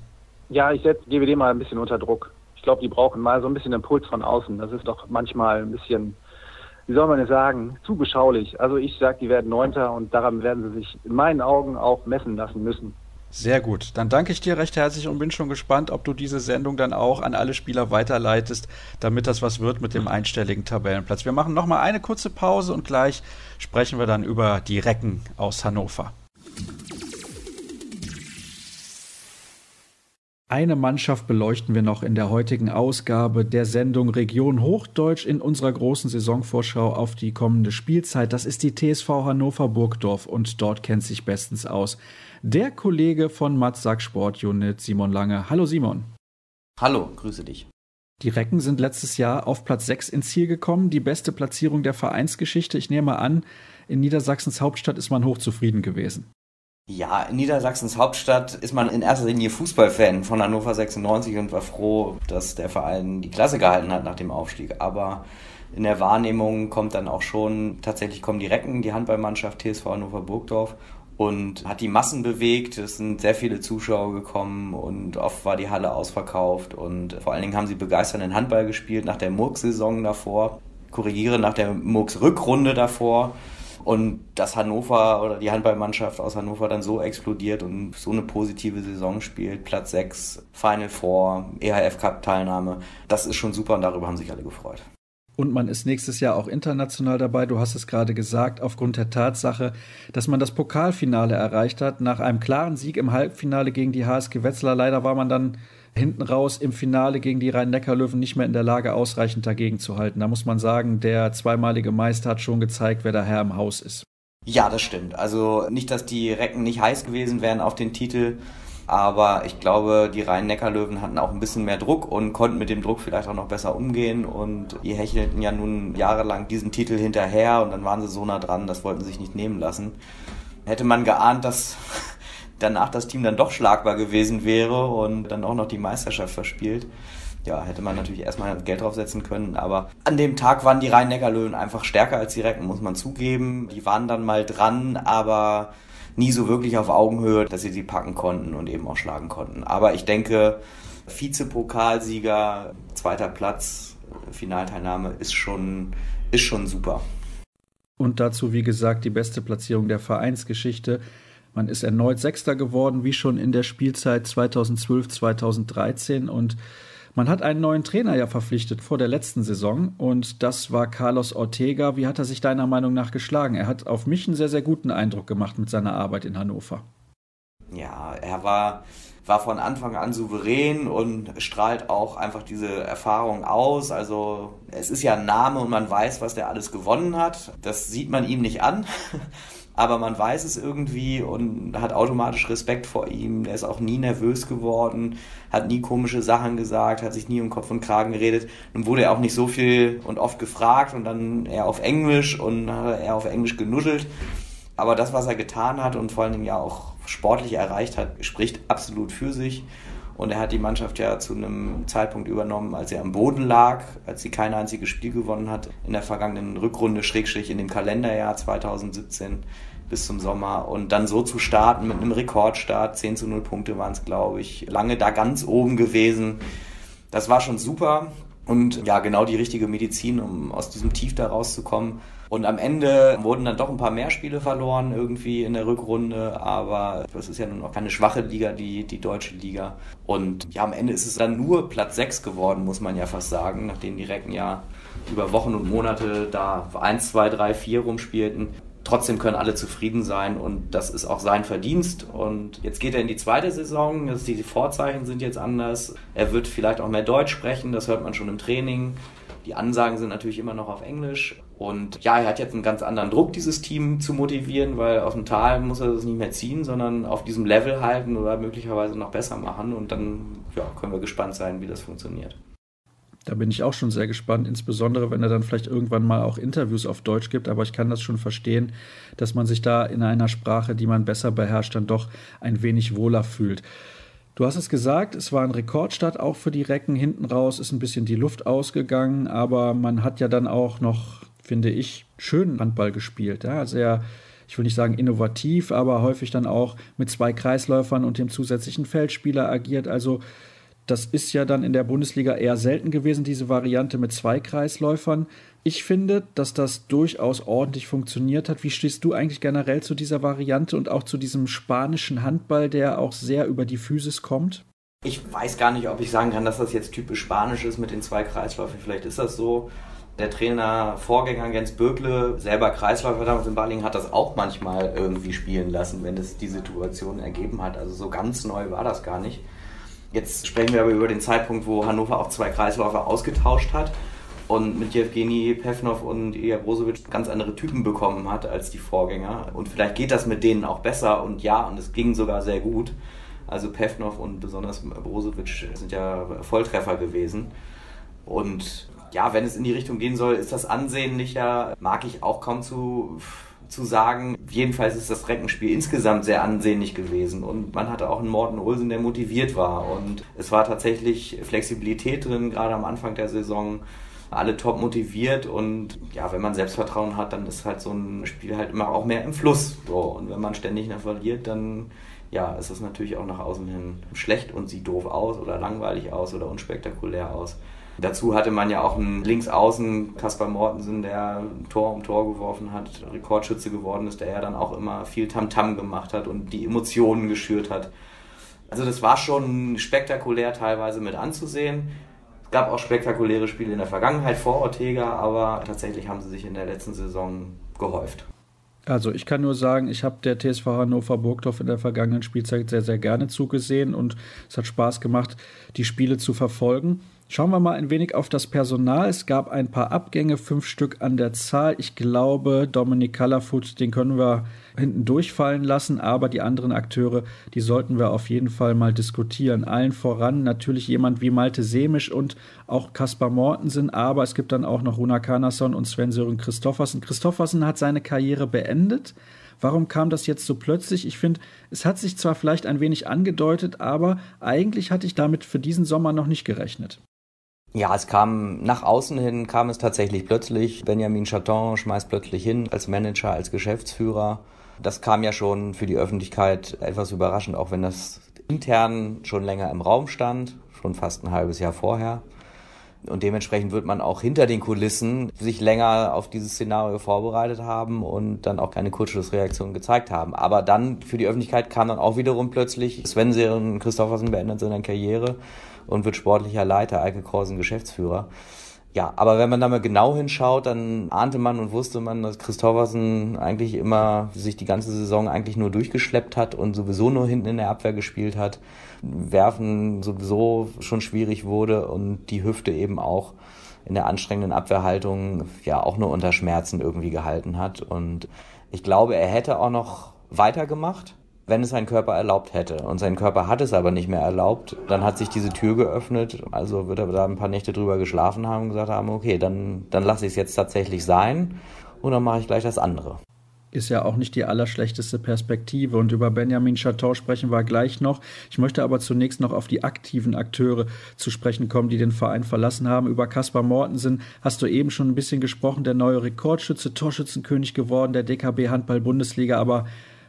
Ja, ich setze GWD mal ein bisschen unter Druck. Ich glaube, die brauchen mal so ein bisschen Impuls von außen. Das ist doch manchmal ein bisschen, wie soll man es sagen, zu beschaulich. Also ich sage, die werden Neunter und daran werden sie sich in meinen Augen auch messen lassen müssen. Sehr gut. Dann danke ich dir recht herzlich und bin schon gespannt, ob du diese Sendung dann auch an alle Spieler weiterleitest, damit das was wird mit dem einstelligen Tabellenplatz. Wir machen nochmal eine kurze Pause und gleich sprechen wir dann über die Recken aus Hannover. Eine Mannschaft beleuchten wir noch in der heutigen Ausgabe der Sendung Region Hochdeutsch in unserer großen Saisonvorschau auf die kommende Spielzeit. Das ist die TSV Hannover Burgdorf und dort kennt sich bestens aus der Kollege von Mats Sack Sport Unit, Simon Lange. Hallo Simon. Hallo, grüße dich. Die Recken sind letztes Jahr auf Platz 6 ins Ziel gekommen, die beste Platzierung der Vereinsgeschichte. Ich nehme an, in Niedersachsens Hauptstadt ist man hochzufrieden gewesen. Ja, in Niedersachsens Hauptstadt ist man in erster Linie Fußballfan von Hannover 96 und war froh, dass der Verein die Klasse gehalten hat nach dem Aufstieg. Aber in der Wahrnehmung kommt dann auch schon, tatsächlich kommen die Recken, die Handballmannschaft TSV Hannover Burgdorf und hat die Massen bewegt. Es sind sehr viele Zuschauer gekommen und oft war die Halle ausverkauft und vor allen Dingen haben sie begeisternden Handball gespielt nach der Murks-Saison davor, korrigiere nach der Murks-Rückrunde davor und dass Hannover oder die Handballmannschaft aus Hannover dann so explodiert und so eine positive Saison spielt, Platz 6, Final Four, EHF Cup Teilnahme, das ist schon super und darüber haben sich alle gefreut. Und man ist nächstes Jahr auch international dabei. Du hast es gerade gesagt, aufgrund der Tatsache, dass man das Pokalfinale erreicht hat. Nach einem klaren Sieg im Halbfinale gegen die HSG Wetzlar. Leider war man dann hinten raus im Finale gegen die Rhein-Neckar-Löwen nicht mehr in der Lage, ausreichend dagegen zu halten. Da muss man sagen, der zweimalige Meister hat schon gezeigt, wer der Herr im Haus ist. Ja, das stimmt. Also nicht, dass die Recken nicht heiß gewesen wären auf den Titel, aber ich glaube, die Rhein-Neckar-Löwen hatten auch ein bisschen mehr Druck und konnten mit dem Druck vielleicht auch noch besser umgehen. Und die hechelten ja nun jahrelang diesen Titel hinterher und dann waren sie so nah dran, das wollten sie sich nicht nehmen lassen. Hätte man geahnt, dass danach das Team dann doch schlagbar gewesen wäre und dann auch noch die Meisterschaft verspielt. Ja, hätte man natürlich erstmal Geld draufsetzen können, aber an dem Tag waren die Rhein-Neckar-Löwen einfach stärker als die Recken, muss man zugeben. Die waren dann mal dran, aber nie so wirklich auf Augenhöhe, dass sie sie packen konnten und eben auch schlagen konnten. Aber ich denke, Vize-Pokalsieger, zweiter Platz, Finalteilnahme ist schon, ist schon super. Und dazu, wie gesagt, die beste Platzierung der Vereinsgeschichte. Man ist erneut Sechster geworden, wie schon in der Spielzeit 2012-2013 und man hat einen neuen Trainer ja verpflichtet vor der letzten Saison und das war Carlos Ortega. Wie hat er sich deiner Meinung nach geschlagen? Er hat auf mich einen sehr, sehr guten Eindruck gemacht mit seiner Arbeit in Hannover. Ja, er war, war von Anfang an souverän und strahlt auch einfach diese Erfahrung aus. Also es ist ja ein Name und man weiß, was der alles gewonnen hat. Das sieht man ihm nicht an. Aber man weiß es irgendwie und hat automatisch Respekt vor ihm. Der ist auch nie nervös geworden, hat nie komische Sachen gesagt, hat sich nie um Kopf und Kragen geredet. Nun wurde er auch nicht so viel und oft gefragt und dann eher auf Englisch und er auf Englisch genuddelt. Aber das, was er getan hat und vor allen Dingen ja auch sportlich erreicht hat, spricht absolut für sich. Und er hat die Mannschaft ja zu einem Zeitpunkt übernommen, als er am Boden lag, als sie kein einziges Spiel gewonnen hat in der vergangenen Rückrunde, Schrägstrich in dem Kalenderjahr 2017 bis zum Sommer. Und dann so zu starten mit einem Rekordstart, 10 zu 0 Punkte waren es, glaube ich, lange da ganz oben gewesen. Das war schon super und ja, genau die richtige Medizin, um aus diesem Tief da rauszukommen. Und am Ende wurden dann doch ein paar mehr Spiele verloren irgendwie in der Rückrunde, aber das ist ja nun auch keine schwache Liga, die, die deutsche Liga. Und ja, am Ende ist es dann nur Platz 6 geworden, muss man ja fast sagen, nachdem die Recken ja über Wochen und Monate da 1, 2, 3, 4 rumspielten. Trotzdem können alle zufrieden sein und das ist auch sein Verdienst. Und jetzt geht er in die zweite Saison. die Vorzeichen sind jetzt anders. Er wird vielleicht auch mehr Deutsch sprechen, das hört man schon im Training. Die Ansagen sind natürlich immer noch auf Englisch. Und ja, er hat jetzt einen ganz anderen Druck, dieses Team zu motivieren, weil aus dem Tal muss er das nicht mehr ziehen, sondern auf diesem Level halten oder möglicherweise noch besser machen. Und dann ja, können wir gespannt sein, wie das funktioniert. Da bin ich auch schon sehr gespannt, insbesondere wenn er dann vielleicht irgendwann mal auch Interviews auf Deutsch gibt. Aber ich kann das schon verstehen, dass man sich da in einer Sprache, die man besser beherrscht, dann doch ein wenig wohler fühlt. Du hast es gesagt, es war ein Rekordstart auch für die Recken. Hinten raus ist ein bisschen die Luft ausgegangen, aber man hat ja dann auch noch, finde ich, schön Handball gespielt. Ja, sehr, ich will nicht sagen innovativ, aber häufig dann auch mit zwei Kreisläufern und dem zusätzlichen Feldspieler agiert. Also das ist ja dann in der Bundesliga eher selten gewesen, diese Variante mit zwei Kreisläufern. Ich finde, dass das durchaus ordentlich funktioniert hat. Wie stehst du eigentlich generell zu dieser Variante und auch zu diesem spanischen Handball, der auch sehr über die Physis kommt? Ich weiß gar nicht, ob ich sagen kann, dass das jetzt typisch spanisch ist mit den zwei Kreisläufen. Vielleicht ist das so. Der Trainer, Vorgänger Jens Bökle, selber Kreisläufer damals in Balling, hat das auch manchmal irgendwie spielen lassen, wenn es die Situation ergeben hat. Also so ganz neu war das gar nicht. Jetzt sprechen wir aber über den Zeitpunkt, wo Hannover auch zwei Kreisläufer ausgetauscht hat und mit Jewgeni Pevnov und Ilya Brozovic ganz andere Typen bekommen hat als die Vorgänger. Und vielleicht geht das mit denen auch besser und ja, und es ging sogar sehr gut. Also Pevnov und besonders Brozovic sind ja Volltreffer gewesen. Und ja, wenn es in die Richtung gehen soll, ist das ansehnlicher, mag ich auch kaum zu zu sagen. Jedenfalls ist das Reckenspiel insgesamt sehr ansehnlich gewesen und man hatte auch einen Morten Olsen, der motiviert war und es war tatsächlich Flexibilität drin, gerade am Anfang der Saison. Alle top motiviert und ja, wenn man Selbstvertrauen hat, dann ist halt so ein Spiel halt immer auch mehr im Fluss. So. Und wenn man ständig noch verliert, dann ja, ist das natürlich auch nach außen hin schlecht und sieht doof aus oder langweilig aus oder unspektakulär aus. Dazu hatte man ja auch einen Linksaußen, Kaspar Mortensen, der Tor um Tor geworfen hat, Rekordschütze geworden ist, der ja dann auch immer viel Tamtam -Tam gemacht hat und die Emotionen geschürt hat. Also das war schon spektakulär teilweise mit anzusehen. Es gab auch spektakuläre Spiele in der Vergangenheit vor Ortega, aber tatsächlich haben sie sich in der letzten Saison gehäuft. Also ich kann nur sagen, ich habe der TSV Hannover Burgdorf in der vergangenen Spielzeit sehr, sehr gerne zugesehen und es hat Spaß gemacht, die Spiele zu verfolgen. Schauen wir mal ein wenig auf das Personal. Es gab ein paar Abgänge, fünf Stück an der Zahl. Ich glaube, Dominik Callerfoot, den können wir hinten durchfallen lassen, aber die anderen Akteure, die sollten wir auf jeden Fall mal diskutieren. Allen voran natürlich jemand wie Malte Semisch und auch Kaspar Mortensen, aber es gibt dann auch noch Runa Kanason und Sven-Sören Christoffersen. Christoffersen hat seine Karriere beendet. Warum kam das jetzt so plötzlich? Ich finde, es hat sich zwar vielleicht ein wenig angedeutet, aber eigentlich hatte ich damit für diesen Sommer noch nicht gerechnet. Ja, es kam nach außen hin, kam es tatsächlich plötzlich. Benjamin Chaton schmeißt plötzlich hin als Manager, als Geschäftsführer. Das kam ja schon für die Öffentlichkeit etwas überraschend, auch wenn das intern schon länger im Raum stand, schon fast ein halbes Jahr vorher. Und dementsprechend wird man auch hinter den Kulissen sich länger auf dieses Szenario vorbereitet haben und dann auch keine Kurzschlussreaktion gezeigt haben. Aber dann für die Öffentlichkeit kam dann auch wiederum plötzlich Sven Seren Christoffersen beendet seine Karriere und wird sportlicher Leiter, Eike Korsen Geschäftsführer. Ja, aber wenn man da mal genau hinschaut, dann ahnte man und wusste man, dass Christoffersen eigentlich immer sich die ganze Saison eigentlich nur durchgeschleppt hat und sowieso nur hinten in der Abwehr gespielt hat. Werfen sowieso schon schwierig wurde und die Hüfte eben auch in der anstrengenden Abwehrhaltung ja auch nur unter Schmerzen irgendwie gehalten hat. Und ich glaube, er hätte auch noch weitergemacht wenn es sein Körper erlaubt hätte. Und sein Körper hat es aber nicht mehr erlaubt. Dann hat sich diese Tür geöffnet. Also wird er da ein paar Nächte drüber geschlafen haben und gesagt haben, okay, dann, dann lasse ich es jetzt tatsächlich sein und dann mache ich gleich das andere. Ist ja auch nicht die allerschlechteste Perspektive. Und über Benjamin Chateau sprechen wir gleich noch. Ich möchte aber zunächst noch auf die aktiven Akteure zu sprechen kommen, die den Verein verlassen haben. Über Kaspar Mortensen hast du eben schon ein bisschen gesprochen. Der neue Rekordschütze, Torschützenkönig geworden, der DKB Handball-Bundesliga. Aber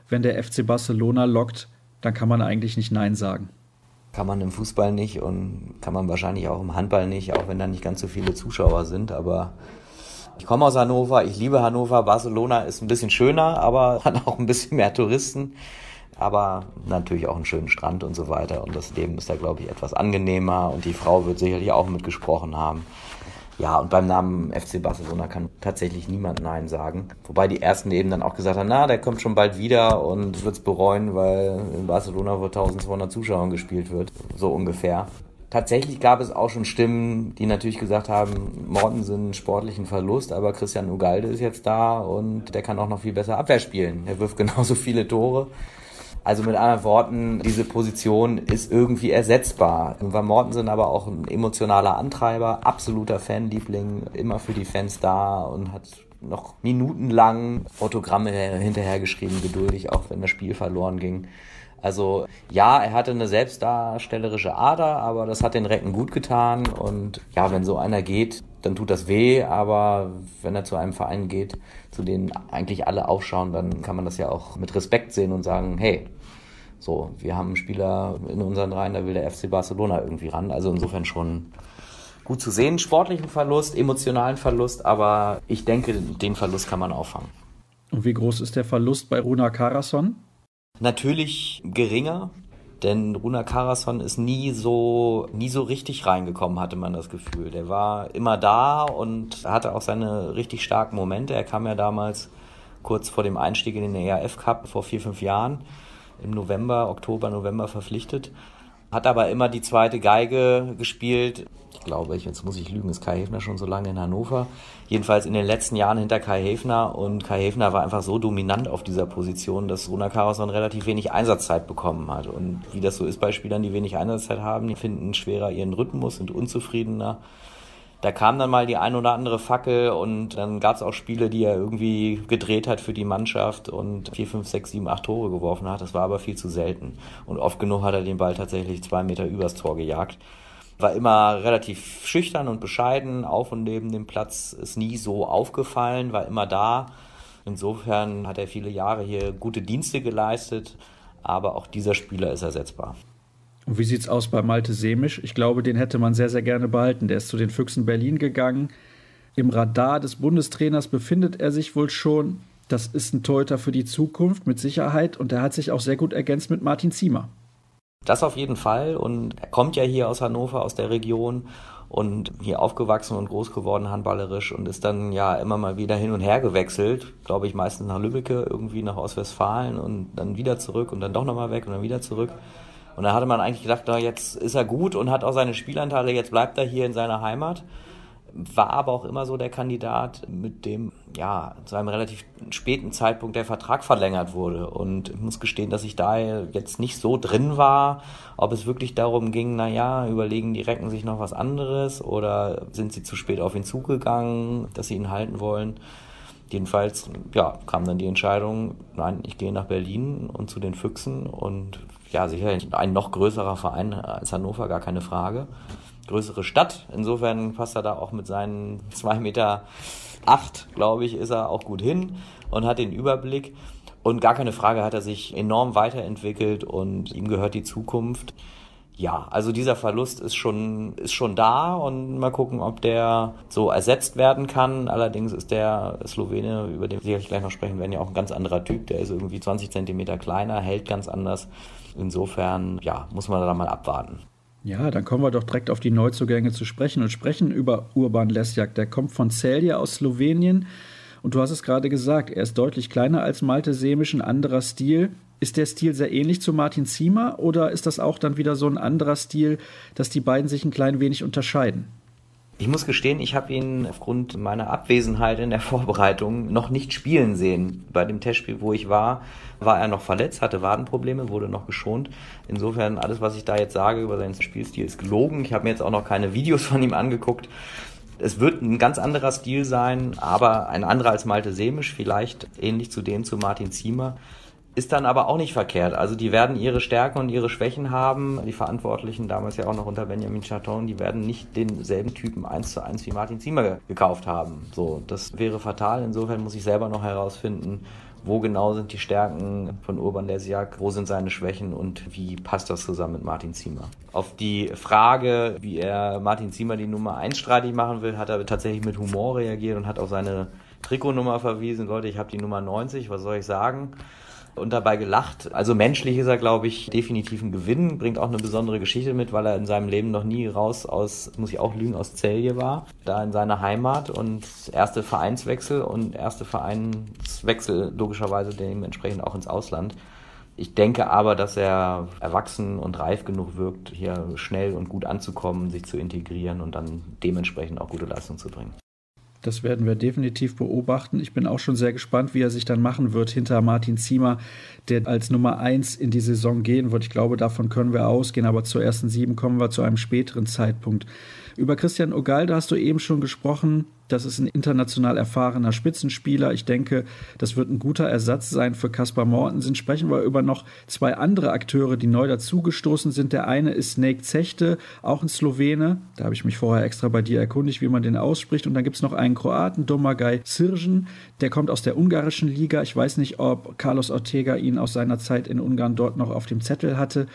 wenn der FC Barcelona lockt, dann kann man eigentlich nicht Nein sagen. Kann man im Fußball nicht und kann man wahrscheinlich auch im Handball nicht, auch wenn da nicht ganz so viele Zuschauer sind. Aber ich komme aus Hannover, ich liebe Hannover. Barcelona ist ein bisschen schöner, aber hat auch ein bisschen mehr Touristen. Aber natürlich auch einen schönen Strand und so weiter. Und das Leben ist da, glaube ich, etwas angenehmer. Und die Frau wird sicherlich auch mitgesprochen haben. Ja, und beim Namen FC Barcelona kann tatsächlich niemand Nein sagen. Wobei die ersten eben dann auch gesagt haben, na, der kommt schon bald wieder und wird es bereuen, weil in Barcelona vor 1200 Zuschauern gespielt wird. So ungefähr. Tatsächlich gab es auch schon Stimmen, die natürlich gesagt haben, Morten sind sportlichen Verlust, aber Christian Ugalde ist jetzt da und der kann auch noch viel besser Abwehr spielen. Er wirft genauso viele Tore. Also mit anderen Worten, diese Position ist irgendwie ersetzbar. Van Mortensen aber auch ein emotionaler Antreiber, absoluter Fanliebling, immer für die Fans da und hat noch minutenlang Autogramme hinterher geschrieben, geduldig, auch wenn das Spiel verloren ging. Also ja, er hatte eine selbstdarstellerische Ader, aber das hat den Recken gut getan. Und ja, wenn so einer geht, dann tut das weh, aber wenn er zu einem Verein geht, zu denen eigentlich alle aufschauen, dann kann man das ja auch mit Respekt sehen und sagen, hey, so, wir haben einen Spieler in unseren Reihen, da will der FC Barcelona irgendwie ran. Also insofern schon gut zu sehen. Sportlichen Verlust, emotionalen Verlust, aber ich denke, den Verlust kann man auffangen. Und wie groß ist der Verlust bei Runa Karason? Natürlich geringer, denn Runa Karason ist nie so, nie so richtig reingekommen, hatte man das Gefühl. Der war immer da und hatte auch seine richtig starken Momente. Er kam ja damals kurz vor dem Einstieg in den ERF Cup vor vier, fünf Jahren im November, Oktober, November verpflichtet. Hat aber immer die zweite Geige gespielt. Ich glaube, jetzt muss ich lügen, ist Kai Hefner schon so lange in Hannover. Jedenfalls in den letzten Jahren hinter Kai Hefner. Und Kai Hefner war einfach so dominant auf dieser Position, dass Runa Karason relativ wenig Einsatzzeit bekommen hat. Und wie das so ist bei Spielern, die wenig Einsatzzeit haben, die finden schwerer ihren Rhythmus, sind unzufriedener. Da kam dann mal die ein oder andere Fackel und dann gab es auch Spiele, die er irgendwie gedreht hat für die Mannschaft und vier, fünf, sechs, sieben, acht Tore geworfen hat. Das war aber viel zu selten. Und oft genug hat er den Ball tatsächlich zwei Meter übers Tor gejagt. War immer relativ schüchtern und bescheiden, auf und neben dem Platz ist nie so aufgefallen, war immer da. Insofern hat er viele Jahre hier gute Dienste geleistet, aber auch dieser Spieler ist ersetzbar. Und wie sieht es aus bei Malte Semisch? Ich glaube, den hätte man sehr, sehr gerne behalten. Der ist zu den Füchsen Berlin gegangen. Im Radar des Bundestrainers befindet er sich wohl schon. Das ist ein Torhüter für die Zukunft mit Sicherheit und er hat sich auch sehr gut ergänzt mit Martin Ziemer. Das auf jeden Fall und er kommt ja hier aus Hannover, aus der Region und hier aufgewachsen und groß geworden handballerisch und ist dann ja immer mal wieder hin und her gewechselt, glaube ich meistens nach Lübbecke, irgendwie nach Ostwestfalen und dann wieder zurück und dann doch nochmal weg und dann wieder zurück. Und da hatte man eigentlich gedacht, na, jetzt ist er gut und hat auch seine Spielanteile, jetzt bleibt er hier in seiner Heimat. War aber auch immer so der Kandidat, mit dem, ja, zu einem relativ späten Zeitpunkt der Vertrag verlängert wurde. Und ich muss gestehen, dass ich da jetzt nicht so drin war, ob es wirklich darum ging, na ja, überlegen die Recken sich noch was anderes oder sind sie zu spät auf ihn zugegangen, dass sie ihn halten wollen. Jedenfalls, ja, kam dann die Entscheidung, nein, ich gehe nach Berlin und zu den Füchsen und ja, sicherlich ein noch größerer Verein als Hannover, gar keine Frage. Größere Stadt, insofern passt er da auch mit seinen zwei Meter, acht, glaube ich, ist er auch gut hin und hat den Überblick. Und gar keine Frage hat er sich enorm weiterentwickelt und ihm gehört die Zukunft. Ja, also dieser Verlust ist schon, ist schon da und mal gucken, ob der so ersetzt werden kann. Allerdings ist der Slowene, über den wir sicherlich gleich noch sprechen werden, ja auch ein ganz anderer Typ. Der ist irgendwie 20 Zentimeter kleiner, hält ganz anders. Insofern, ja, muss man da mal abwarten. Ja, dann kommen wir doch direkt auf die Neuzugänge zu sprechen und sprechen über Urban Lesjak. Der kommt von Celje aus Slowenien. Und du hast es gerade gesagt, er ist deutlich kleiner als Malte Semisch, ein anderer Stil. Ist der Stil sehr ähnlich zu Martin Ziemer oder ist das auch dann wieder so ein anderer Stil, dass die beiden sich ein klein wenig unterscheiden? Ich muss gestehen, ich habe ihn aufgrund meiner Abwesenheit in der Vorbereitung noch nicht spielen sehen. Bei dem Testspiel, wo ich war, war er noch verletzt, hatte Wadenprobleme, wurde noch geschont. Insofern, alles, was ich da jetzt sage über seinen Spielstil, ist gelogen. Ich habe mir jetzt auch noch keine Videos von ihm angeguckt. Es wird ein ganz anderer Stil sein, aber ein anderer als Malte Semisch, vielleicht ähnlich zu dem zu Martin Ziemer ist dann aber auch nicht verkehrt. Also die werden ihre Stärken und ihre Schwächen haben. Die Verantwortlichen, damals ja auch noch unter Benjamin Chaton, die werden nicht denselben Typen eins zu eins wie Martin Ziemer gekauft haben. So, das wäre fatal. Insofern muss ich selber noch herausfinden, wo genau sind die Stärken von Urban Lesiak, wo sind seine Schwächen und wie passt das zusammen mit Martin Ziemer. Auf die Frage, wie er Martin Ziemer die Nummer 1 streitig machen will, hat er tatsächlich mit Humor reagiert und hat auf seine Trikotnummer verwiesen. Leute, ich habe die Nummer 90, was soll ich sagen? Und dabei gelacht. Also menschlich ist er, glaube ich, definitiv ein Gewinn, bringt auch eine besondere Geschichte mit, weil er in seinem Leben noch nie raus aus, muss ich auch lügen, aus Celje war, da in seiner Heimat und erste Vereinswechsel und erste Vereinswechsel logischerweise dementsprechend auch ins Ausland. Ich denke aber, dass er erwachsen und reif genug wirkt, hier schnell und gut anzukommen, sich zu integrieren und dann dementsprechend auch gute Leistung zu bringen. Das werden wir definitiv beobachten. Ich bin auch schon sehr gespannt, wie er sich dann machen wird hinter Martin Ziemer, der als Nummer eins in die Saison gehen wird. Ich glaube, davon können wir ausgehen, aber zur ersten sieben kommen wir zu einem späteren Zeitpunkt. Über Christian Ogalde hast du eben schon gesprochen. Das ist ein international erfahrener Spitzenspieler. Ich denke, das wird ein guter Ersatz sein für Kaspar Mortensen. Sprechen wir über noch zwei andere Akteure, die neu dazugestoßen sind. Der eine ist Snake Zechte, auch ein Slowene. Da habe ich mich vorher extra bei dir erkundigt, wie man den ausspricht. Und dann gibt es noch einen Kroaten, Domagaj Sirgen. Der kommt aus der ungarischen Liga. Ich weiß nicht, ob Carlos Ortega ihn aus seiner Zeit in Ungarn dort noch auf dem Zettel hatte.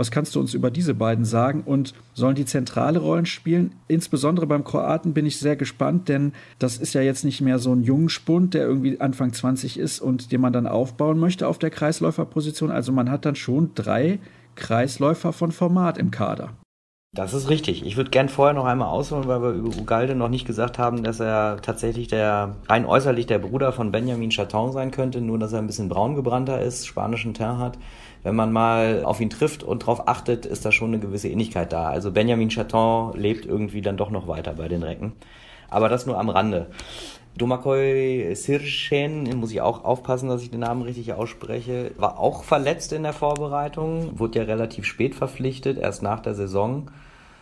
Was kannst du uns über diese beiden sagen und sollen die zentrale Rollen spielen? Insbesondere beim Kroaten bin ich sehr gespannt, denn das ist ja jetzt nicht mehr so ein Jungspund, der irgendwie Anfang 20 ist und den man dann aufbauen möchte auf der Kreisläuferposition. Also man hat dann schon drei Kreisläufer von Format im Kader. Das ist richtig. Ich würde gern vorher noch einmal ausholen, weil wir über Ugalde noch nicht gesagt haben, dass er tatsächlich der rein äußerlich der Bruder von Benjamin Chaton sein könnte, nur dass er ein bisschen braun gebrannter ist, spanischen Teint hat wenn man mal auf ihn trifft und darauf achtet, ist da schon eine gewisse Ähnlichkeit da. Also Benjamin Chaton lebt irgendwie dann doch noch weiter bei den Recken. Aber das nur am Rande. Domakoi Sirchen, muss ich auch aufpassen, dass ich den Namen richtig ausspreche, war auch verletzt in der Vorbereitung, wurde ja relativ spät verpflichtet, erst nach der Saison.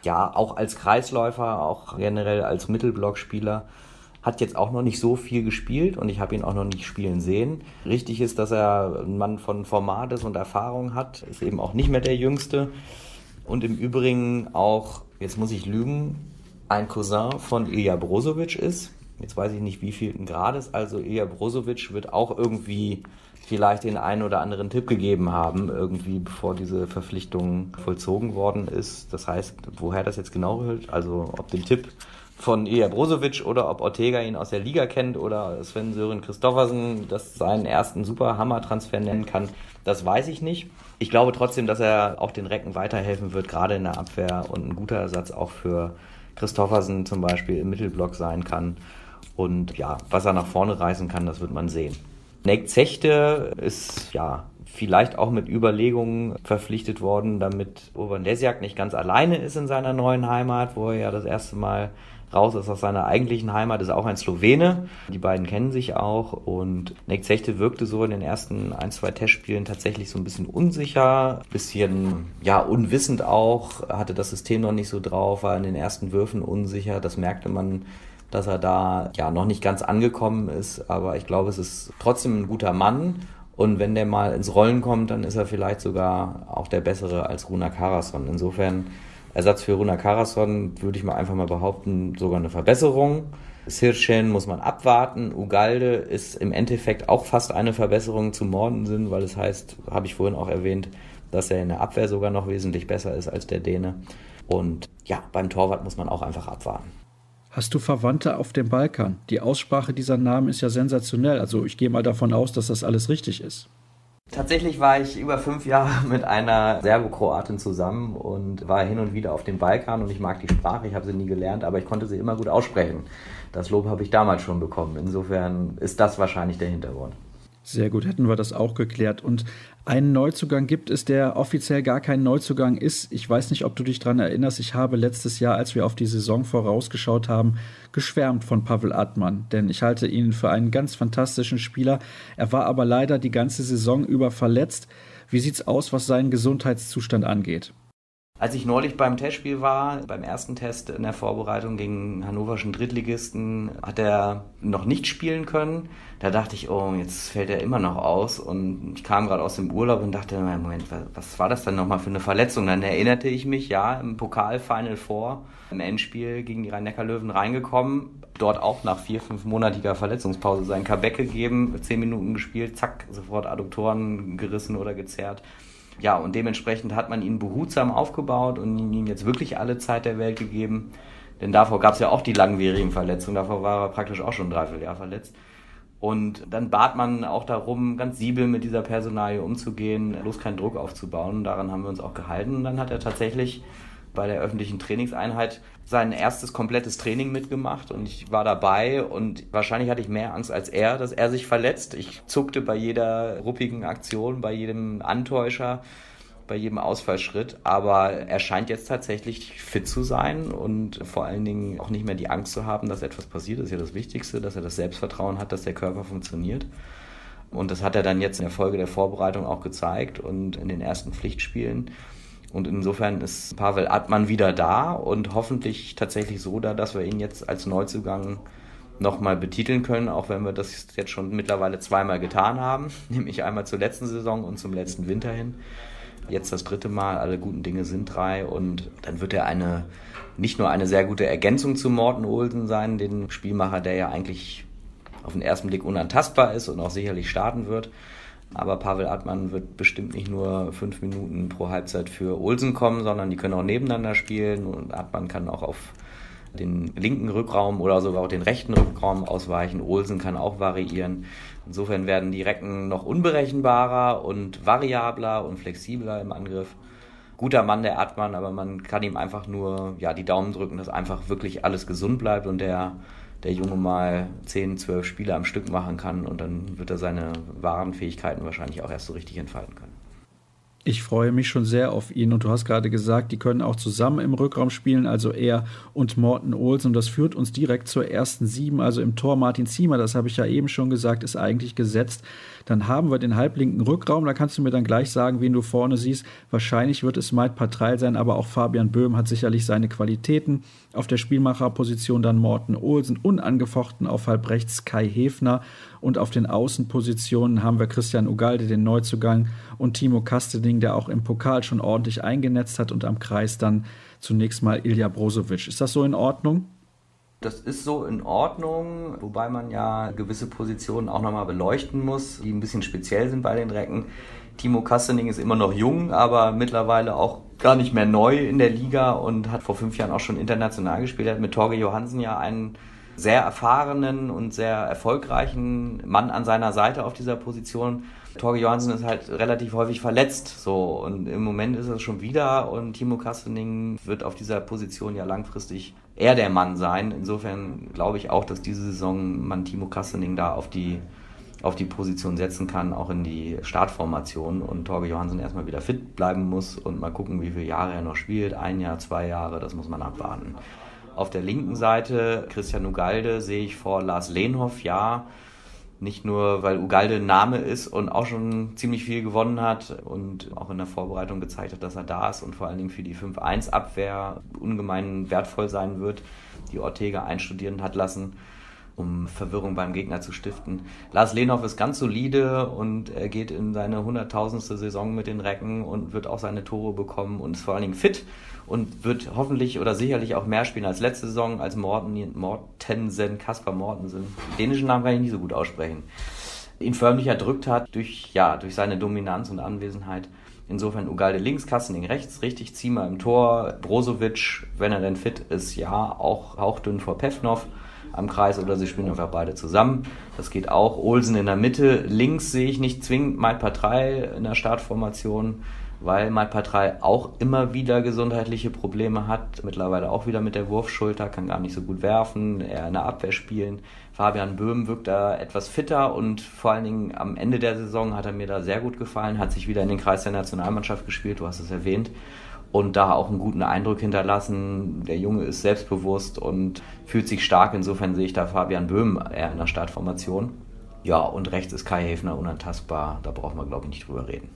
Ja, auch als Kreisläufer, auch generell als Mittelblockspieler hat jetzt auch noch nicht so viel gespielt und ich habe ihn auch noch nicht spielen sehen. Richtig ist, dass er ein Mann von Format ist und Erfahrung hat, ist eben auch nicht mehr der Jüngste. Und im Übrigen auch, jetzt muss ich lügen, ein Cousin von Ilja Brozovic ist. Jetzt weiß ich nicht, wie viel Grad ist. Also Ilja Brozovic wird auch irgendwie vielleicht den einen oder anderen Tipp gegeben haben, irgendwie bevor diese Verpflichtung vollzogen worden ist. Das heißt, woher das jetzt genau gehört, also ob den Tipp von Ilja Brozovic oder ob Ortega ihn aus der Liga kennt oder Sven Sören Christoffersen das seinen ersten super Hammer-Transfer nennen kann, das weiß ich nicht. Ich glaube trotzdem, dass er auch den Recken weiterhelfen wird, gerade in der Abwehr und ein guter Ersatz auch für Christoffersen zum Beispiel im Mittelblock sein kann. Und ja, was er nach vorne reißen kann, das wird man sehen. Nate Zechte ist ja vielleicht auch mit Überlegungen verpflichtet worden, damit Urban Lesiak nicht ganz alleine ist in seiner neuen Heimat, wo er ja das erste Mal raus ist aus seiner eigentlichen Heimat, ist auch ein Slowene. Die beiden kennen sich auch und Nick Zechte wirkte so in den ersten ein, zwei Testspielen tatsächlich so ein bisschen unsicher, bisschen, ja, unwissend auch, hatte das System noch nicht so drauf, war in den ersten Würfen unsicher. Das merkte man dass er da ja noch nicht ganz angekommen ist, aber ich glaube, es ist trotzdem ein guter Mann und wenn der mal ins Rollen kommt, dann ist er vielleicht sogar auch der bessere als Runa Karason. Insofern Ersatz für Runa Karason würde ich mal einfach mal behaupten, sogar eine Verbesserung. Sirchen muss man abwarten. Ugalde ist im Endeffekt auch fast eine Verbesserung zum Mordensen, weil es heißt, habe ich vorhin auch erwähnt, dass er in der Abwehr sogar noch wesentlich besser ist als der Däne. Und ja, beim Torwart muss man auch einfach abwarten. Hast du Verwandte auf dem Balkan? Die Aussprache dieser Namen ist ja sensationell. Also ich gehe mal davon aus, dass das alles richtig ist. Tatsächlich war ich über fünf Jahre mit einer Serbokroatin zusammen und war hin und wieder auf dem Balkan und ich mag die Sprache, ich habe sie nie gelernt, aber ich konnte sie immer gut aussprechen. Das Lob habe ich damals schon bekommen. Insofern ist das wahrscheinlich der Hintergrund. Sehr gut, hätten wir das auch geklärt. Und einen Neuzugang gibt es, der offiziell gar kein Neuzugang ist. Ich weiß nicht, ob du dich daran erinnerst. Ich habe letztes Jahr, als wir auf die Saison vorausgeschaut haben, geschwärmt von Pavel Atman, denn ich halte ihn für einen ganz fantastischen Spieler. Er war aber leider die ganze Saison über verletzt. Wie sieht's aus, was seinen Gesundheitszustand angeht? Als ich neulich beim Testspiel war, beim ersten Test in der Vorbereitung gegen hannoverschen Drittligisten, hat er noch nicht spielen können. Da dachte ich, oh, jetzt fällt er immer noch aus. Und ich kam gerade aus dem Urlaub und dachte, Moment, was war das denn nochmal für eine Verletzung? Dann erinnerte ich mich, ja, im Pokal Final Four, im Endspiel gegen die Rhein-Neckar-Löwen reingekommen. Dort auch nach vier, fünfmonatiger Verletzungspause sein Comeback gegeben, zehn Minuten gespielt, zack, sofort Adduktoren gerissen oder gezerrt ja, und dementsprechend hat man ihn behutsam aufgebaut und ihm jetzt wirklich alle Zeit der Welt gegeben. Denn davor gab es ja auch die langwierigen Verletzungen, davor war er praktisch auch schon ein Dreivierteljahr verletzt. Und dann bat man auch darum, ganz siebel mit dieser Personalie umzugehen, bloß keinen Druck aufzubauen. Daran haben wir uns auch gehalten. Und dann hat er tatsächlich bei der öffentlichen Trainingseinheit sein erstes komplettes Training mitgemacht und ich war dabei und wahrscheinlich hatte ich mehr Angst als er, dass er sich verletzt. Ich zuckte bei jeder ruppigen Aktion, bei jedem Antäuscher, bei jedem Ausfallschritt, aber er scheint jetzt tatsächlich fit zu sein und vor allen Dingen auch nicht mehr die Angst zu haben, dass etwas passiert. Das ist ja das Wichtigste, dass er das Selbstvertrauen hat, dass der Körper funktioniert. Und das hat er dann jetzt in der Folge der Vorbereitung auch gezeigt und in den ersten Pflichtspielen. Und insofern ist Pavel Atman wieder da und hoffentlich tatsächlich so da, dass wir ihn jetzt als Neuzugang nochmal betiteln können, auch wenn wir das jetzt schon mittlerweile zweimal getan haben, nämlich einmal zur letzten Saison und zum letzten Winter hin. Jetzt das dritte Mal, alle guten Dinge sind drei und dann wird er eine, nicht nur eine sehr gute Ergänzung zu Morten Olsen sein, den Spielmacher, der ja eigentlich auf den ersten Blick unantastbar ist und auch sicherlich starten wird, aber Pavel Atman wird bestimmt nicht nur fünf Minuten pro Halbzeit für Olsen kommen, sondern die können auch nebeneinander spielen und Atman kann auch auf den linken Rückraum oder sogar auch den rechten Rückraum ausweichen. Olsen kann auch variieren. Insofern werden die Recken noch unberechenbarer und variabler und flexibler im Angriff. Guter Mann der Atman, aber man kann ihm einfach nur ja, die Daumen drücken, dass einfach wirklich alles gesund bleibt und der der Junge mal 10, 12 Spiele am Stück machen kann und dann wird er seine wahren Fähigkeiten wahrscheinlich auch erst so richtig entfalten können. Ich freue mich schon sehr auf ihn und du hast gerade gesagt, die können auch zusammen im Rückraum spielen, also er und Morten Olsen. Und das führt uns direkt zur ersten Sieben, also im Tor Martin Ziemer, das habe ich ja eben schon gesagt, ist eigentlich gesetzt. Dann haben wir den halblinken Rückraum, da kannst du mir dann gleich sagen, wen du vorne siehst. Wahrscheinlich wird es Maid Patreil sein, aber auch Fabian Böhm hat sicherlich seine Qualitäten. Auf der Spielmacherposition dann Morten Olsen, unangefochten auf halb rechts Kai Hefner und auf den Außenpositionen haben wir Christian Ugalde, den Neuzugang, und Timo Kastening, der auch im Pokal schon ordentlich eingenetzt hat und am Kreis dann zunächst mal Ilja Brozovic. Ist das so in Ordnung? Das ist so in Ordnung, wobei man ja gewisse Positionen auch nochmal beleuchten muss, die ein bisschen speziell sind bei den Recken. Timo Kastening ist immer noch jung, aber mittlerweile auch gar nicht mehr neu in der Liga und hat vor fünf Jahren auch schon international gespielt. Er hat mit Torge Johansen ja einen sehr erfahrenen und sehr erfolgreichen Mann an seiner Seite auf dieser Position. Torge Johansen ist halt relativ häufig verletzt, so und im Moment ist es schon wieder und Timo Kastening wird auf dieser Position ja langfristig eher der Mann sein. Insofern glaube ich auch, dass diese Saison man Timo Kastening da auf die auf die Position setzen kann, auch in die Startformation und Torge Johansen erstmal wieder fit bleiben muss und mal gucken, wie viele Jahre er noch spielt. Ein Jahr, zwei Jahre, das muss man abwarten. Auf der linken Seite Christian Ugalde sehe ich vor Lars Lehnhoff, ja. Nicht nur, weil Ugalde ein Name ist und auch schon ziemlich viel gewonnen hat und auch in der Vorbereitung gezeigt hat, dass er da ist und vor allen Dingen für die 5-1-Abwehr ungemein wertvoll sein wird, die Ortega einstudieren hat lassen um Verwirrung beim Gegner zu stiften. Lars Lehnhoff ist ganz solide und er geht in seine hunderttausendste Saison mit den Recken und wird auch seine Tore bekommen und ist vor allen Dingen fit und wird hoffentlich oder sicherlich auch mehr spielen als letzte Saison, als Morten, Mortensen, Kaspar Mortensen. Dänischen Namen kann ich nicht so gut aussprechen. Ihn förmlich erdrückt hat durch, ja, durch seine Dominanz und Anwesenheit. Insofern Ugalde links, Kastening rechts, richtig Ziemer im Tor, Brozovic, wenn er denn fit ist, ja, auch hauchdünn vor Pevnov am Kreis oder sie spielen einfach beide zusammen. Das geht auch. Olsen in der Mitte. Links sehe ich nicht zwingend Mike Patrei in der Startformation, weil Mike Patrei auch immer wieder gesundheitliche Probleme hat. Mittlerweile auch wieder mit der Wurfschulter, kann gar nicht so gut werfen, eher in der Abwehr spielen. Fabian Böhm wirkt da etwas fitter und vor allen Dingen am Ende der Saison hat er mir da sehr gut gefallen, hat sich wieder in den Kreis der Nationalmannschaft gespielt, du hast es erwähnt und da auch einen guten Eindruck hinterlassen. Der Junge ist selbstbewusst und fühlt sich stark. Insofern sehe ich da Fabian Böhm eher in der Startformation. Ja, und rechts ist Kai Häfner unantastbar. Da brauchen wir, glaube ich, nicht drüber reden.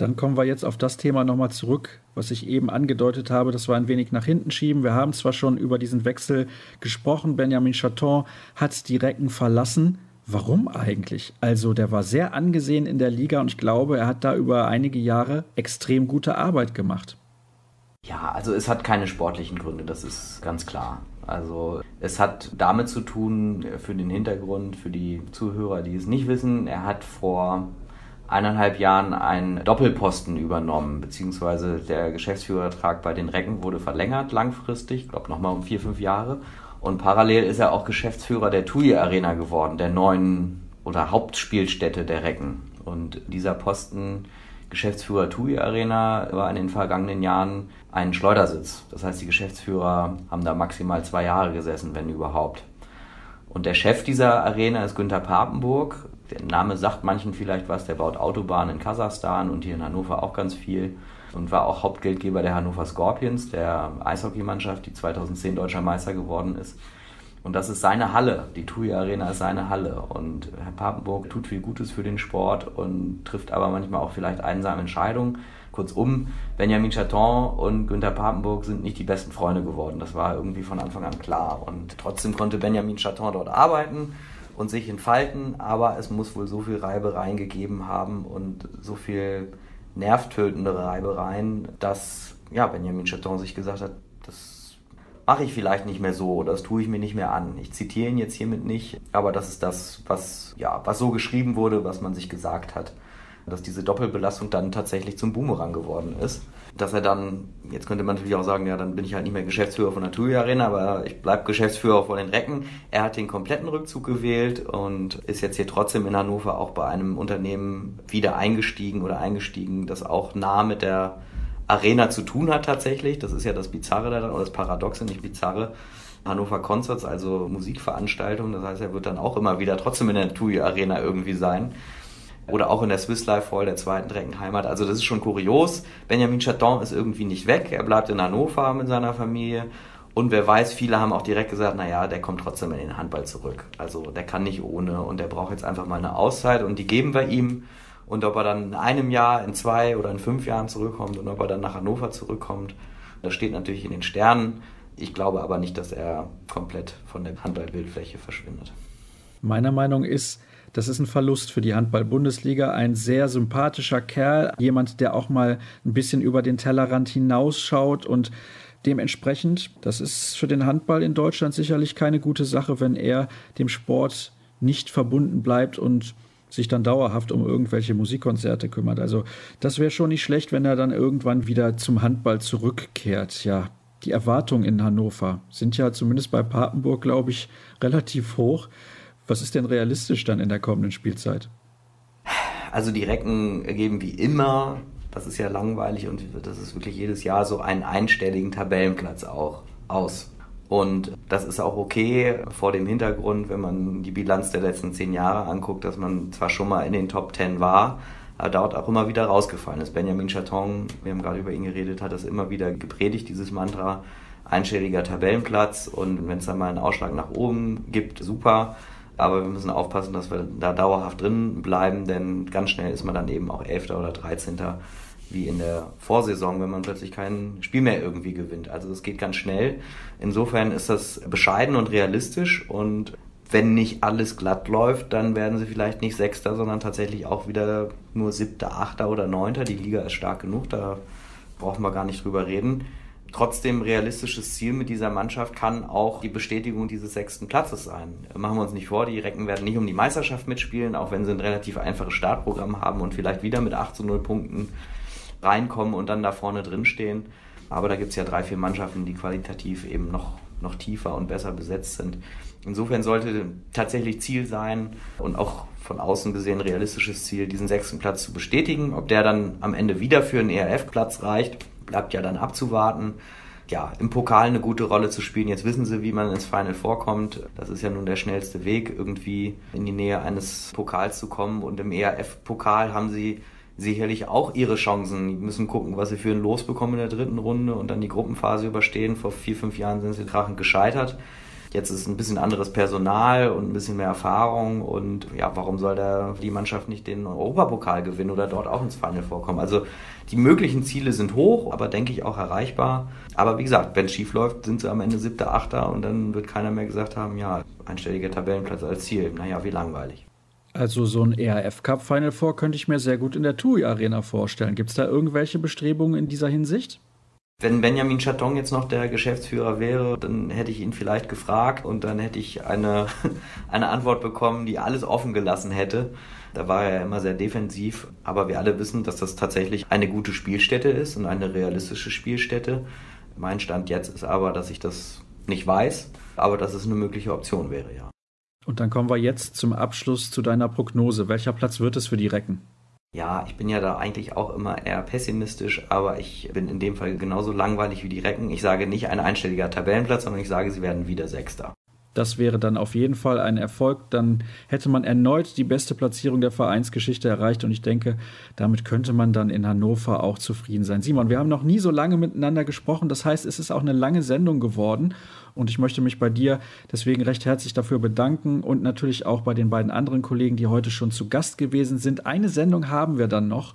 Dann kommen wir jetzt auf das Thema nochmal zurück, was ich eben angedeutet habe, dass wir ein wenig nach hinten schieben. Wir haben zwar schon über diesen Wechsel gesprochen, Benjamin Chaton hat die Recken verlassen. Warum eigentlich? Also der war sehr angesehen in der Liga und ich glaube, er hat da über einige Jahre extrem gute Arbeit gemacht. Ja, also es hat keine sportlichen Gründe, das ist ganz klar. Also es hat damit zu tun, äh, für den Hintergrund, für die Zuhörer, die es nicht wissen, er hat vor eineinhalb Jahren einen Doppelposten übernommen, beziehungsweise der Geschäftsführertrag bei den Recken wurde verlängert langfristig, ich glaube nochmal um vier, fünf Jahre. Und parallel ist er auch Geschäftsführer der TUI Arena geworden, der neuen oder Hauptspielstätte der Recken. Und dieser Posten Geschäftsführer TUI Arena war in den vergangenen Jahren ein Schleudersitz. Das heißt, die Geschäftsführer haben da maximal zwei Jahre gesessen, wenn überhaupt. Und der Chef dieser Arena ist Günther Papenburg. Der Name sagt manchen vielleicht was, der baut Autobahnen in Kasachstan und hier in Hannover auch ganz viel und war auch Hauptgeldgeber der Hannover Scorpions, der Eishockeymannschaft, die 2010 deutscher Meister geworden ist. Und das ist seine Halle. Die TUI Arena ist seine Halle. Und Herr Papenburg tut viel Gutes für den Sport und trifft aber manchmal auch vielleicht einsame Entscheidungen. Kurzum, Benjamin Chaton und Günther Papenburg sind nicht die besten Freunde geworden. Das war irgendwie von Anfang an klar. Und trotzdem konnte Benjamin Chaton dort arbeiten und sich entfalten, aber es muss wohl so viel Reibereien gegeben haben und so viel nervtötende Reibereien, dass ja, Benjamin Chaton sich gesagt hat, das mache ich vielleicht nicht mehr so, das tue ich mir nicht mehr an. Ich zitiere ihn jetzt hiermit nicht, aber das ist das, was, ja, was so geschrieben wurde, was man sich gesagt hat. Dass diese Doppelbelastung dann tatsächlich zum Boomerang geworden ist. Dass er dann, jetzt könnte man natürlich auch sagen, ja, dann bin ich halt nicht mehr Geschäftsführer von der TUI Arena, aber ich bleibe Geschäftsführer von den Recken. Er hat den kompletten Rückzug gewählt und ist jetzt hier trotzdem in Hannover auch bei einem Unternehmen wieder eingestiegen oder eingestiegen, das auch nah mit der Arena zu tun hat tatsächlich. Das ist ja das Bizarre daran, oder das Paradoxe, nicht Bizarre. Hannover Concerts, also Musikveranstaltungen. Das heißt, er wird dann auch immer wieder trotzdem in der TUI Arena irgendwie sein. Oder auch in der Swiss Life Hall der zweiten Reckenheimat. Also das ist schon kurios. Benjamin Chaton ist irgendwie nicht weg. Er bleibt in Hannover mit seiner Familie. Und wer weiß, viele haben auch direkt gesagt, naja, der kommt trotzdem in den Handball zurück. Also der kann nicht ohne und der braucht jetzt einfach mal eine Auszeit und die geben wir ihm. Und ob er dann in einem Jahr, in zwei oder in fünf Jahren zurückkommt und ob er dann nach Hannover zurückkommt, das steht natürlich in den Sternen. Ich glaube aber nicht, dass er komplett von der Handballbildfläche verschwindet. Meiner Meinung ist, das ist ein Verlust für die Handball-Bundesliga. Ein sehr sympathischer Kerl, jemand, der auch mal ein bisschen über den Tellerrand hinausschaut und dementsprechend, das ist für den Handball in Deutschland sicherlich keine gute Sache, wenn er dem Sport nicht verbunden bleibt und sich dann dauerhaft um irgendwelche Musikkonzerte kümmert. Also das wäre schon nicht schlecht, wenn er dann irgendwann wieder zum Handball zurückkehrt. Ja, die Erwartungen in Hannover sind ja zumindest bei Papenburg, glaube ich, relativ hoch. Was ist denn realistisch dann in der kommenden Spielzeit? Also die Recken geben wie immer, das ist ja langweilig und das ist wirklich jedes Jahr so einen einstelligen Tabellenplatz auch aus. Und das ist auch okay vor dem Hintergrund, wenn man die Bilanz der letzten zehn Jahre anguckt, dass man zwar schon mal in den Top Ten war, aber dort auch immer wieder rausgefallen ist. Benjamin Chaton, wir haben gerade über ihn geredet, hat das immer wieder gepredigt, dieses Mantra, einstelliger Tabellenplatz und wenn es dann mal einen Ausschlag nach oben gibt, super. Aber wir müssen aufpassen, dass wir da dauerhaft drin bleiben, denn ganz schnell ist man dann eben auch Elfter oder Dreizehnter wie in der Vorsaison, wenn man plötzlich kein Spiel mehr irgendwie gewinnt. Also das geht ganz schnell. Insofern ist das bescheiden und realistisch und wenn nicht alles glatt läuft, dann werden sie vielleicht nicht Sechster, sondern tatsächlich auch wieder nur Siebter, Achter oder Neunter. Die Liga ist stark genug, da brauchen wir gar nicht drüber reden. Trotzdem realistisches Ziel mit dieser Mannschaft kann auch die Bestätigung dieses sechsten Platzes sein. Machen wir uns nicht vor, die Recken werden nicht um die Meisterschaft mitspielen, auch wenn sie ein relativ einfaches Startprogramm haben und vielleicht wieder mit 8 zu 0 Punkten reinkommen und dann da vorne drin stehen. Aber da gibt es ja drei, vier Mannschaften, die qualitativ eben noch, noch tiefer und besser besetzt sind. Insofern sollte tatsächlich Ziel sein und auch von außen gesehen realistisches Ziel, diesen sechsten Platz zu bestätigen. Ob der dann am Ende wieder für einen ERF-Platz reicht, bleibt ja dann abzuwarten. Ja, im Pokal eine gute Rolle zu spielen. Jetzt wissen sie, wie man ins Final vorkommt. Das ist ja nun der schnellste Weg, irgendwie in die Nähe eines Pokals zu kommen. Und im ERF-Pokal haben sie sicherlich auch ihre Chancen. Die müssen gucken, was sie für ein Los bekommen in der dritten Runde und dann die Gruppenphase überstehen. Vor vier, fünf Jahren sind sie krachend gescheitert. Jetzt ist ein bisschen anderes Personal und ein bisschen mehr Erfahrung und ja, warum soll da die Mannschaft nicht den Europapokal gewinnen oder dort auch ins Final vorkommen? Also die möglichen Ziele sind hoch, aber denke ich auch erreichbar. Aber wie gesagt, wenn es schief läuft, sind sie am Ende siebter, achter und dann wird keiner mehr gesagt haben, ja, einstelliger Tabellenplatz als Ziel. Naja, wie langweilig. Also so ein ERF Cup Final Four könnte ich mir sehr gut in der TUI Arena vorstellen. Gibt es da irgendwelche Bestrebungen in dieser Hinsicht? Wenn Benjamin Chaton jetzt noch der Geschäftsführer wäre, dann hätte ich ihn vielleicht gefragt und dann hätte ich eine, eine Antwort bekommen, die alles offen gelassen hätte. Da war er ja immer sehr defensiv, aber wir alle wissen, dass das tatsächlich eine gute Spielstätte ist und eine realistische Spielstätte. Mein Stand jetzt ist aber, dass ich das nicht weiß, aber dass es eine mögliche Option wäre, ja. Und dann kommen wir jetzt zum Abschluss zu deiner Prognose. Welcher Platz wird es für die Recken? Ja, ich bin ja da eigentlich auch immer eher pessimistisch, aber ich bin in dem Fall genauso langweilig wie die Recken. Ich sage nicht ein einstelliger Tabellenplatz, sondern ich sage, sie werden wieder Sechster. Das wäre dann auf jeden Fall ein Erfolg. Dann hätte man erneut die beste Platzierung der Vereinsgeschichte erreicht. Und ich denke, damit könnte man dann in Hannover auch zufrieden sein. Simon, wir haben noch nie so lange miteinander gesprochen. Das heißt, es ist auch eine lange Sendung geworden. Und ich möchte mich bei dir deswegen recht herzlich dafür bedanken und natürlich auch bei den beiden anderen Kollegen, die heute schon zu Gast gewesen sind. Eine Sendung haben wir dann noch.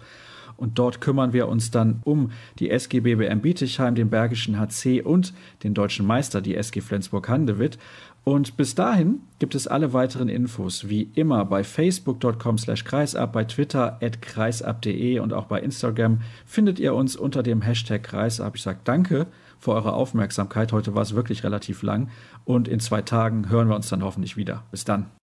Und dort kümmern wir uns dann um die SG BBM Bietigheim, den Bergischen HC und den deutschen Meister, die SG Flensburg-Handewitt. Und bis dahin gibt es alle weiteren Infos wie immer bei facebook.com slash kreisab, bei Twitter at kreisab.de und auch bei Instagram findet ihr uns unter dem Hashtag kreisab. Ich sage danke für eure Aufmerksamkeit. Heute war es wirklich relativ lang und in zwei Tagen hören wir uns dann hoffentlich wieder. Bis dann.